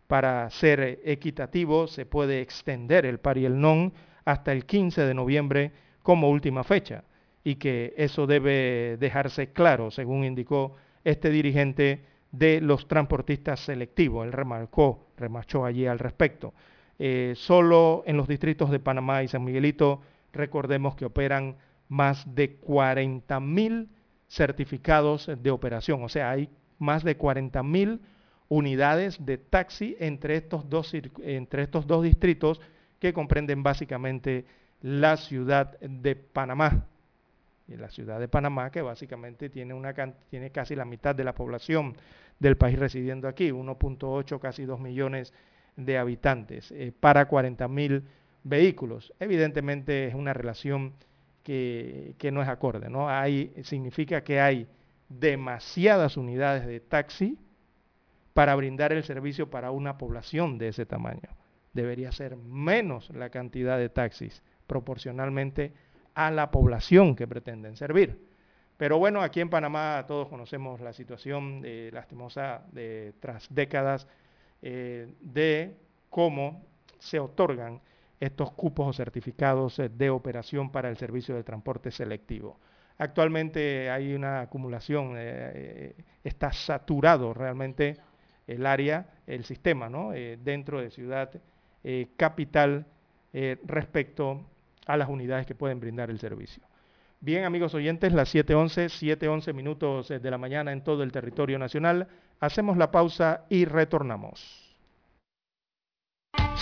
para ser equitativo, se puede extender el par y el non hasta el 15 de noviembre como última fecha y que eso debe dejarse claro, según indicó este dirigente de los transportistas selectivos. Él remarcó, remachó allí al respecto. Eh, solo en los distritos de Panamá y San Miguelito, recordemos que operan más de 40 mil certificados de operación, o sea, hay más de 40 mil unidades de taxi entre estos dos, entre estos dos distritos que comprenden básicamente la ciudad de Panamá. Y la ciudad de Panamá que básicamente tiene, una, tiene casi la mitad de la población del país residiendo aquí, 1.8, casi 2 millones de habitantes, eh, para 40 mil vehículos. Evidentemente es una relación que, no es acorde, ¿no? Hay, significa que hay demasiadas unidades de taxi para brindar el servicio para una población de ese tamaño. Debería ser menos la cantidad de taxis proporcionalmente a la población que pretenden servir. Pero bueno, aquí en Panamá todos conocemos la situación eh, lastimosa de tras décadas eh, de cómo se otorgan estos cupos o certificados eh, de operación para el servicio de transporte selectivo. Actualmente hay una acumulación, está saturado realmente el área, el sistema, ¿no? Eh, dentro de ciudad eh, capital eh, respecto a las unidades que pueden brindar el servicio. Bien, amigos oyentes, las 7.11, 7.11 minutos de la mañana en todo el territorio nacional. Hacemos la pausa y retornamos.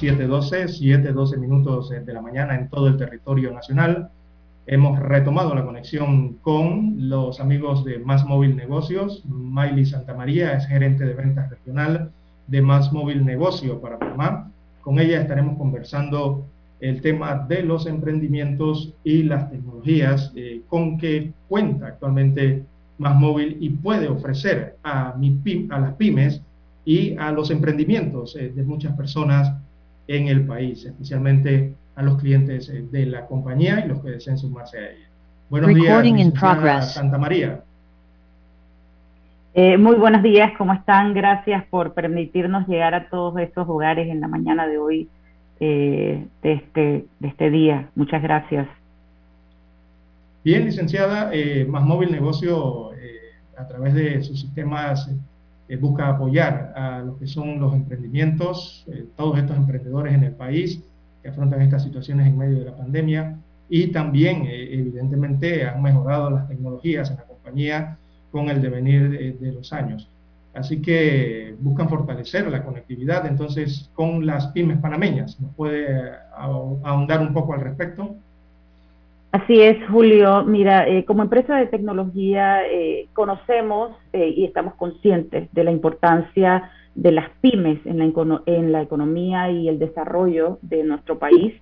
7.12, 7.12 minutos de la mañana en todo el territorio nacional. Hemos retomado la conexión con los amigos de Más Móvil Negocios. Miley Santa María es gerente de ventas regional de Más Móvil Negocio para Panamá. Con ella estaremos conversando el tema de los emprendimientos y las tecnologías eh, con que cuenta actualmente más móvil y puede ofrecer a, mi a las pymes y a los emprendimientos eh, de muchas personas en el país, especialmente a los clientes eh, de la compañía y los que deseen sumarse a ella. Buenos días, Santa María. Eh, muy buenos días, ¿cómo están? Gracias por permitirnos llegar a todos estos hogares en la mañana de hoy, de, este, de este día. Muchas gracias. Bien, licenciada, Más Móvil Negocio a través de sus sistemas eh, busca apoyar a lo que son los emprendimientos, eh, todos estos emprendedores en el país que afrontan estas situaciones en medio de la pandemia y también eh, evidentemente han mejorado las tecnologías en la compañía con el devenir de, de los años. Así que buscan fortalecer la conectividad entonces con las pymes panameñas. ¿Nos puede ahondar un poco al respecto? Así es, Julio. Mira, eh, como empresa de tecnología eh, conocemos eh, y estamos conscientes de la importancia de las pymes en la, en la economía y el desarrollo de nuestro país.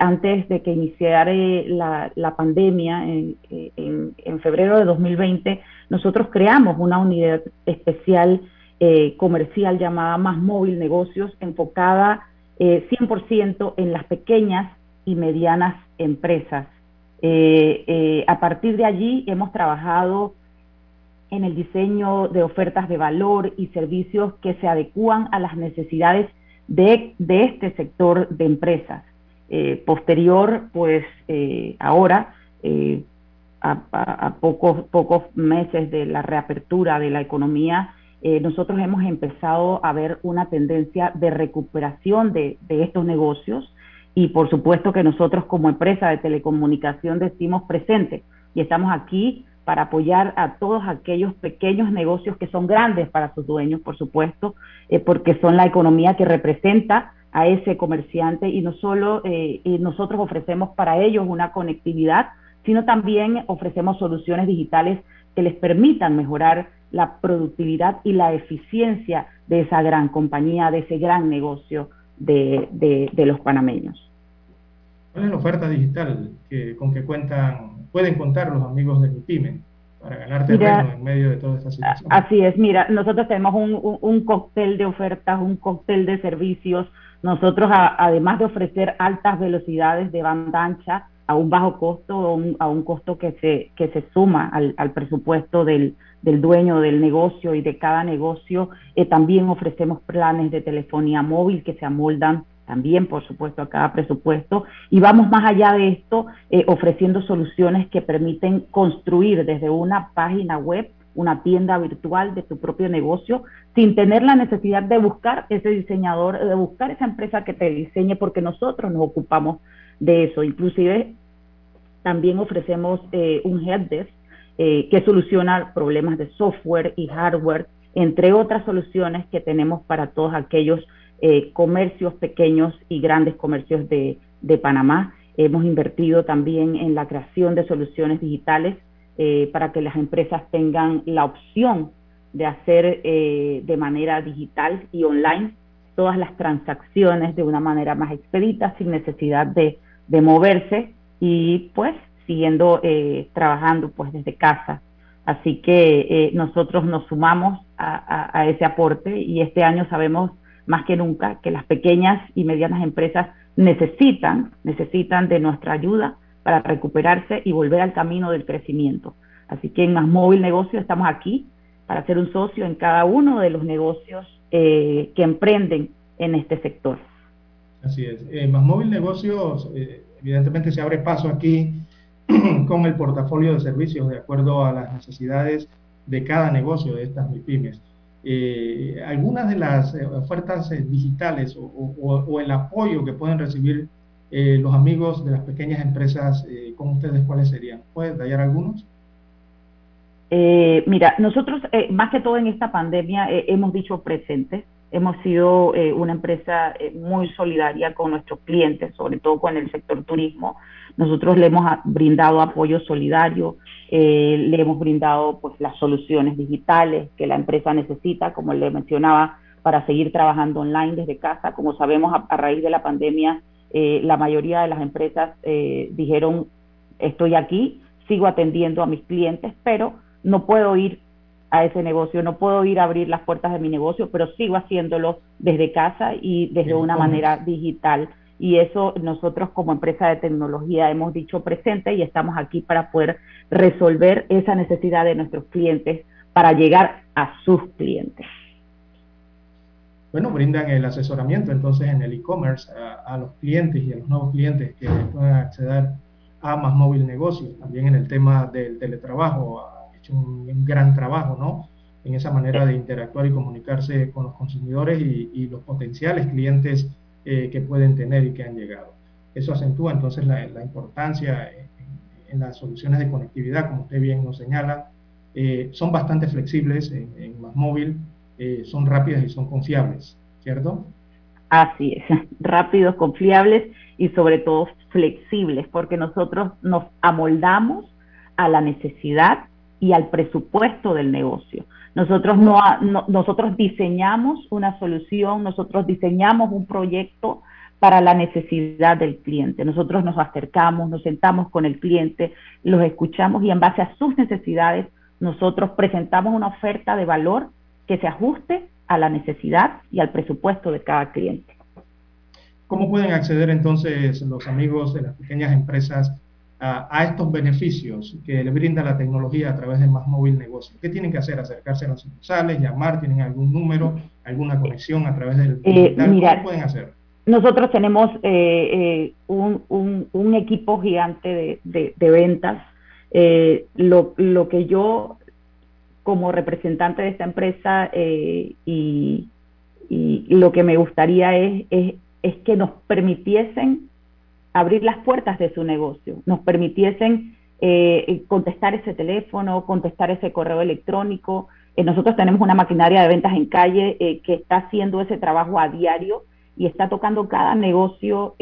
antes de que iniciara la, la pandemia en, en, febrero de 2020, nosotros creamos una unidad especial comercial llamada Más Móvil Negocios, enfocada 100% en las pequeñas y medianas empresas eh, eh, a partir de allí hemos trabajado en el diseño de ofertas de valor y servicios que se adecúan a las necesidades de, este sector de empresas. Eh, posterior, pues ahora, a, pocos, pocos meses de la reapertura de la economía, nosotros hemos empezado a ver una tendencia de recuperación de estos negocios y por supuesto que nosotros como empresa de telecomunicación decimos presente y estamos aquí para apoyar a todos aquellos pequeños negocios que son grandes para sus dueños, por supuesto, eh, porque son la economía que representa a ese comerciante y no solo eh, nosotros ofrecemos para ellos una conectividad, sino también ofrecemos soluciones digitales que les permitan mejorar la productividad y la eficiencia de esa gran compañía, de ese gran negocio de, de los panameños. ¿Cuál es la oferta digital que, con que cuentan, pueden contar los amigos de MIPYME para ganar terreno en medio de toda esta situación? Así es, mira, nosotros tenemos un, un, cóctel de ofertas, un cóctel de servicios. Nosotros, además de ofrecer altas velocidades de banda ancha a un bajo costo, a un costo que se, que se suma al, al presupuesto del, del dueño del negocio y de cada negocio, eh, también ofrecemos planes de telefonía móvil que se amoldan también, por supuesto, a cada presupuesto. Y vamos más allá de esto, eh, ofreciendo soluciones que permiten construir desde una página web una tienda virtual de tu propio negocio sin tener la necesidad de buscar ese diseñador, de buscar esa empresa que te diseñe, porque nosotros nos ocupamos de eso. Inclusive también ofrecemos eh, un helpdesk eh, que soluciona problemas de software y hardware, entre otras soluciones que tenemos para todos aquellos eh, comercios pequeños y grandes comercios de, Panamá. Hemos invertido también en la creación de soluciones digitales eh, para que las empresas tengan la opción de hacer eh, de manera digital y online todas las transacciones de una manera más expedita, sin necesidad de, moverse y pues siguiendo trabajando pues desde casa. Así que nosotros nos sumamos a, ese aporte y este año sabemos más que nunca que las pequeñas y medianas empresas necesitan, necesitan de nuestra ayuda para recuperarse y volver al camino del crecimiento. Así que en Más Móvil Negocio estamos aquí para ser un socio en cada uno de los negocios eh, que emprenden en este sector. Así es. Eh, Más Móvil Negocios, eh, evidentemente se abre paso aquí con el portafolio de servicios de acuerdo a las necesidades de cada negocio de estas MIPIMES eh, algunas de las eh, ofertas eh, digitales o, el apoyo que pueden recibir eh, los amigos de las pequeñas empresas con ustedes, ¿cuáles serían? ¿Puedes detallar algunos? mira, nosotros más que todo en esta pandemia hemos dicho presentes, hemos sido una empresa muy solidaria con nuestros clientes, sobre todo con el sector turismo. Nosotros le hemos brindado apoyo solidario, eh, le hemos brindado pues las soluciones digitales que la empresa necesita, como le mencionaba, para seguir trabajando online desde casa. Como sabemos, a, raíz de la pandemia, eh, la mayoría de las empresas eh, dijeron, estoy aquí, sigo atendiendo a mis clientes, pero no puedo ir a ese negocio, no puedo ir a abrir las puertas de mi negocio, pero sigo haciéndolo desde casa y desde una manera digital. Y eso nosotros como empresa de tecnología hemos dicho presente y estamos aquí para poder resolver esa necesidad de nuestros clientes para llegar a sus clientes. Bueno, brindan el asesoramiento entonces en el e-commerce a, los clientes y a los nuevos clientes que puedan acceder a más móvil negocio. También en el tema del teletrabajo, ha hecho un, gran trabajo, ¿no? En esa manera de interactuar y comunicarse con los consumidores y, los potenciales clientes eh, que pueden tener y que han llegado. Eso acentúa entonces la, importancia en, las soluciones de conectividad, como usted bien nos señala. Eh, son bastante flexibles en, en más móvil, eh, son rápidas y son confiables, ¿cierto? Así es, rápidos, confiables y sobre todo flexibles, porque nosotros nos amoldamos a la necesidad y al presupuesto del negocio. Nosotros, no, nosotros diseñamos una solución, nosotros diseñamos un proyecto para la necesidad del cliente. Nosotros nos acercamos, nos sentamos con el cliente, los escuchamos y en base a sus necesidades nosotros presentamos una oferta de valor que se ajuste a la necesidad y al presupuesto de cada cliente. ¿Cómo pueden acceder entonces los amigos de las pequeñas empresas a, estos beneficios que le brinda la tecnología a través de Más Móvil Negocio? ¿Qué tienen que hacer? ¿Acercarse a las sucursales, llamar? ¿Tienen algún número, alguna conexión a través del eh, ¿Cómo pueden hacer? Nosotros tenemos eh, eh, un, equipo gigante de, ventas. lo, lo, que yo como representante de esta empresa y, y, lo que me gustaría es, es es que nos permitiesen abrir las puertas de su negocio, nos permitiesen eh, contestar ese teléfono, contestar ese correo electrónico. Eh, nosotros tenemos una maquinaria de ventas en calle eh, que está haciendo ese trabajo a diario y está tocando cada negocio,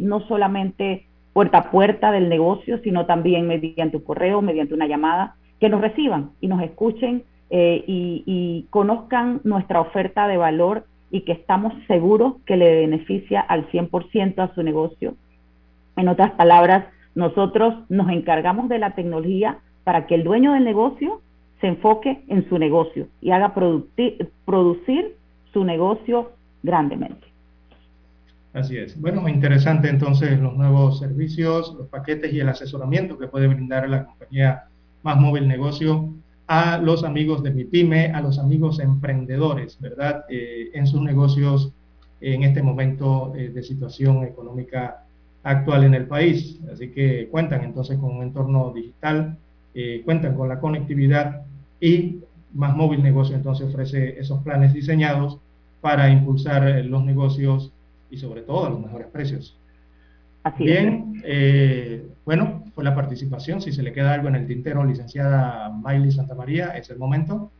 no solamente puerta a puerta del negocio, sino también mediante un correo, mediante una llamada, que nos reciban y nos escuchen y, y conozcan nuestra oferta de valor y que estamos seguros que le beneficia al 100% a su negocio. En otras palabras, nosotros nos encargamos de la tecnología para que el dueño del negocio se enfoque en su negocio y haga producir su negocio grandemente. Así es. Bueno, interesante entonces los nuevos servicios, los paquetes y el asesoramiento que puede brindar la compañía Más Móvil Negocio a los amigos de mi pyme, a los amigos emprendedores, ¿verdad? Eh, en sus negocios en este momento eh, de situación económica actual en el país. Así que cuentan entonces con un entorno digital, eh, cuentan con la conectividad y Más Móvil Negocio entonces ofrece esos planes diseñados para impulsar los negocios y sobre todo a los mejores precios. Así Bien, eh, bueno, fue la participación. Si se le queda algo en el tintero, licenciada Miley Santa María, es el momento.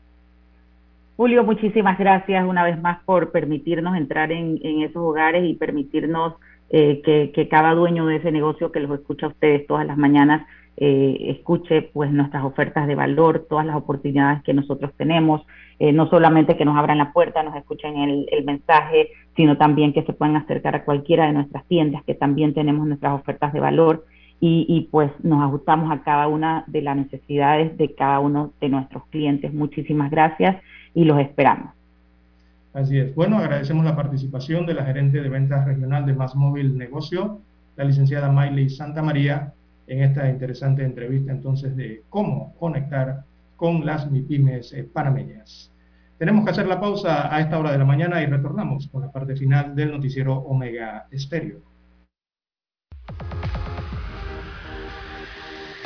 Julio, muchísimas gracias una vez más por permitirnos entrar en, esos hogares y permitirnos eh, que, cada dueño de ese negocio que los escucha a ustedes todas las mañanas eh, escuche pues nuestras ofertas de valor, todas las oportunidades que nosotros tenemos, eh, no solamente que nos abran la puerta, nos escuchen el, mensaje, sino también que se puedan acercar a cualquiera de nuestras tiendas, que también tenemos nuestras ofertas de valor y, pues nos ajustamos a cada una de las necesidades de cada uno de nuestros clientes. Muchísimas gracias y los esperamos. Así es. Bueno, agradecemos la participación de la gerente de ventas regional de Más Móvil Negocio, la licenciada Miley Santa María, en esta interesante entrevista entonces de cómo conectar con las MIPIMES eh, panameñas. Tenemos que hacer la pausa a esta hora de la mañana y retornamos con la parte final del noticiero Omega Estéreo.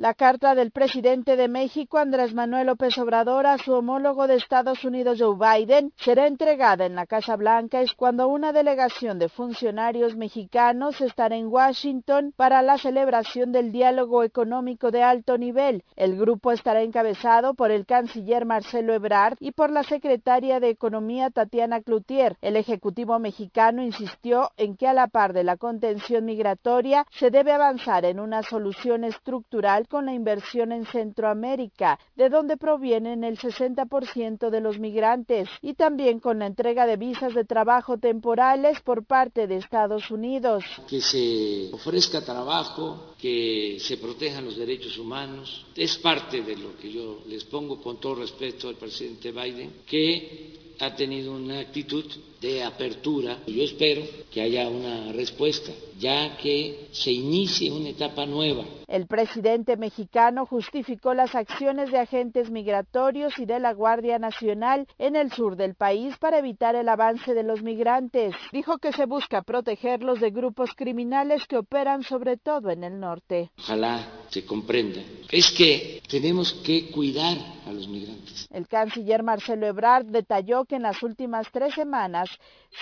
La carta del presidente de México, Andrés Manuel López Obrador, a su homólogo de Estados Unidos, Joe Biden, será entregada en la Casa Blanca es cuando una delegación de funcionarios mexicanos estará en Washington para la celebración del diálogo económico de alto nivel. El grupo estará encabezado por el canciller Marcelo Ebrard y por la secretaria de Economía Tatiana Cloutier. El Ejecutivo mexicano insistió en que a la par de la contención migratoria se debe avanzar en una solución estructural con la inversión en Centroamérica, de donde provienen el 60% de los migrantes, y también con la entrega de visas de trabajo temporales por parte de Estados Unidos. Que se ofrezca trabajo, que se protejan los derechos humanos, es parte de lo que yo les pongo con todo respeto al presidente Biden, que ha tenido una actitud de apertura. Yo espero que haya una respuesta, ya que se inicie una etapa nueva. El presidente mexicano justificó las acciones de agentes migratorios y de la Guardia Nacional en el sur del país para evitar el avance de los migrantes. Dijo que se busca protegerlos de grupos criminales que operan sobre todo en el norte. Ojalá se comprenda. Es que tenemos que cuidar a los migrantes. El canciller Marcelo Ebrard detalló que en las últimas tres semanas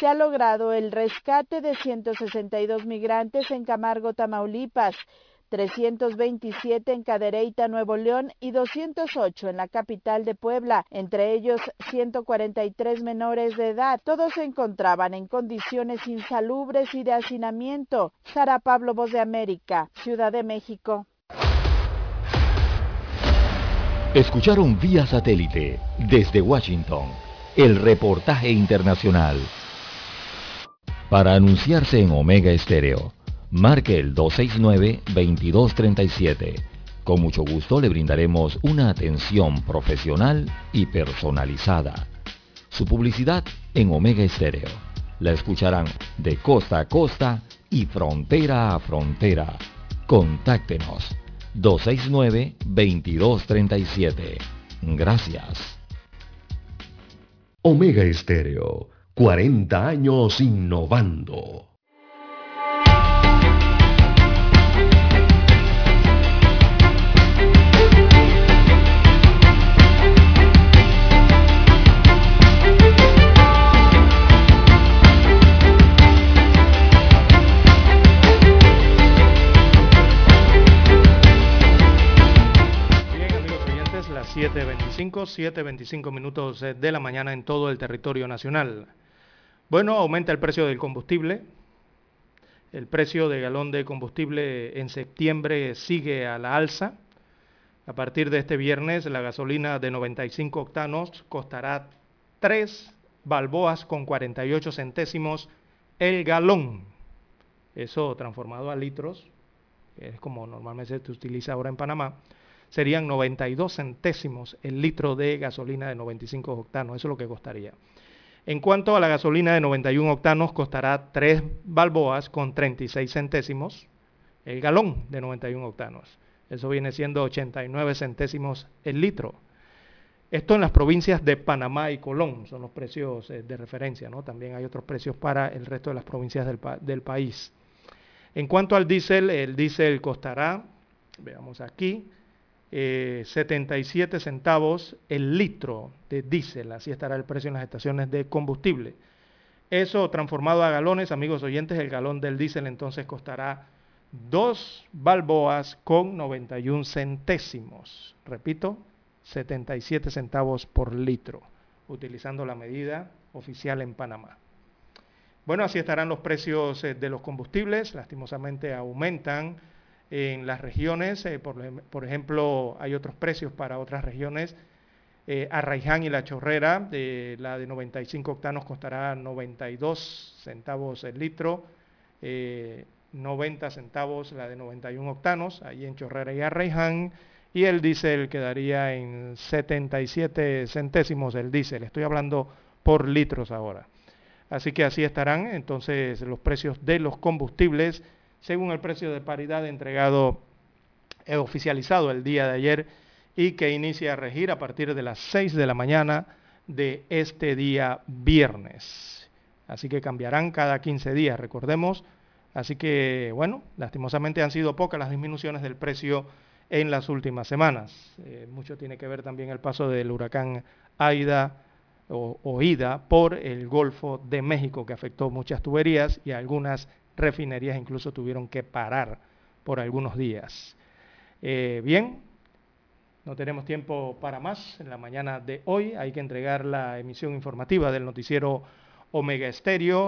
se ha logrado el rescate de 162 migrantes en Camargo, Tamaulipas, 327 en Cadereyta, Nuevo León y 208 en la capital de Puebla, entre ellos 143 menores de edad. Todos se encontraban en condiciones insalubres y de hacinamiento. Sara Pablo, Voz de América, Ciudad de México. Escucharon vía satélite desde Washington el reportaje internacional. Para anunciarse en Omega Estéreo, marque el 269-2237. Con mucho gusto le brindaremos una atención profesional y personalizada. Su publicidad en Omega Estéreo. La escucharán de costa a costa y frontera a frontera. Contáctenos 269-2237. Gracias. Omega Estéreo, 40 años innovando. 7.25, 7.25 minutos eh, de la mañana en todo el territorio nacional. Bueno, aumenta el precio del combustible. El precio de galón de combustible en septiembre sigue a la alza. A partir de este viernes, la gasolina de 95 octanos costará 3 balboas con 48 centésimos el galón. Eso transformado a litros, que es como normalmente se utiliza ahora en Panamá, serían 92 centésimos el litro de gasolina de 95 octanos. Eso es lo que costaría. En cuanto a la gasolina de 91 octanos, costará 3 balboas con 36 centésimos el galón de 91 octanos. Eso viene siendo 89 centésimos el litro. Esto en las provincias de Panamá y Colón son los precios eh, de referencia, ¿no? También hay otros precios para el resto de las provincias del, pa del país. En cuanto al diésel, el diésel costará, veamos aquí, eh, 77 centavos el litro de diésel, así estará el precio en las estaciones de combustible. Eso transformado a galones, amigos oyentes, el galón del diésel entonces costará 2 balboas con 91 centésimos. Repito, 77 centavos por litro, utilizando la medida oficial en Panamá. Bueno, así estarán los precios eh, de los combustibles, lastimosamente aumentan en las regiones, eh, por, por, ejemplo, hay otros precios para otras regiones, eh, Arraiján y La Chorrera, de, la de 95 octanos costará 92 centavos el litro, eh, 90 centavos la de 91 octanos, ahí en Chorrera y Arraiján, y el diésel quedaría en 77 centésimos el diésel, estoy hablando por litros ahora. Así que así estarán entonces los precios de los combustibles según el precio de paridad entregado, eh, oficializado el día de ayer y que inicia a regir a partir de las 6 de la mañana de este día viernes. Así que cambiarán cada 15 días, recordemos. Así que, bueno, lastimosamente han sido pocas las disminuciones del precio en las últimas semanas. Eh, mucho tiene que ver también el paso del huracán Aida o, o, Ida por el Golfo de México que afectó muchas tuberías y algunas refinerías incluso tuvieron que parar por algunos días. Eh, bien, no tenemos tiempo para más en la mañana de hoy. Hay que entregar la emisión informativa del noticiero Omega Estéreo.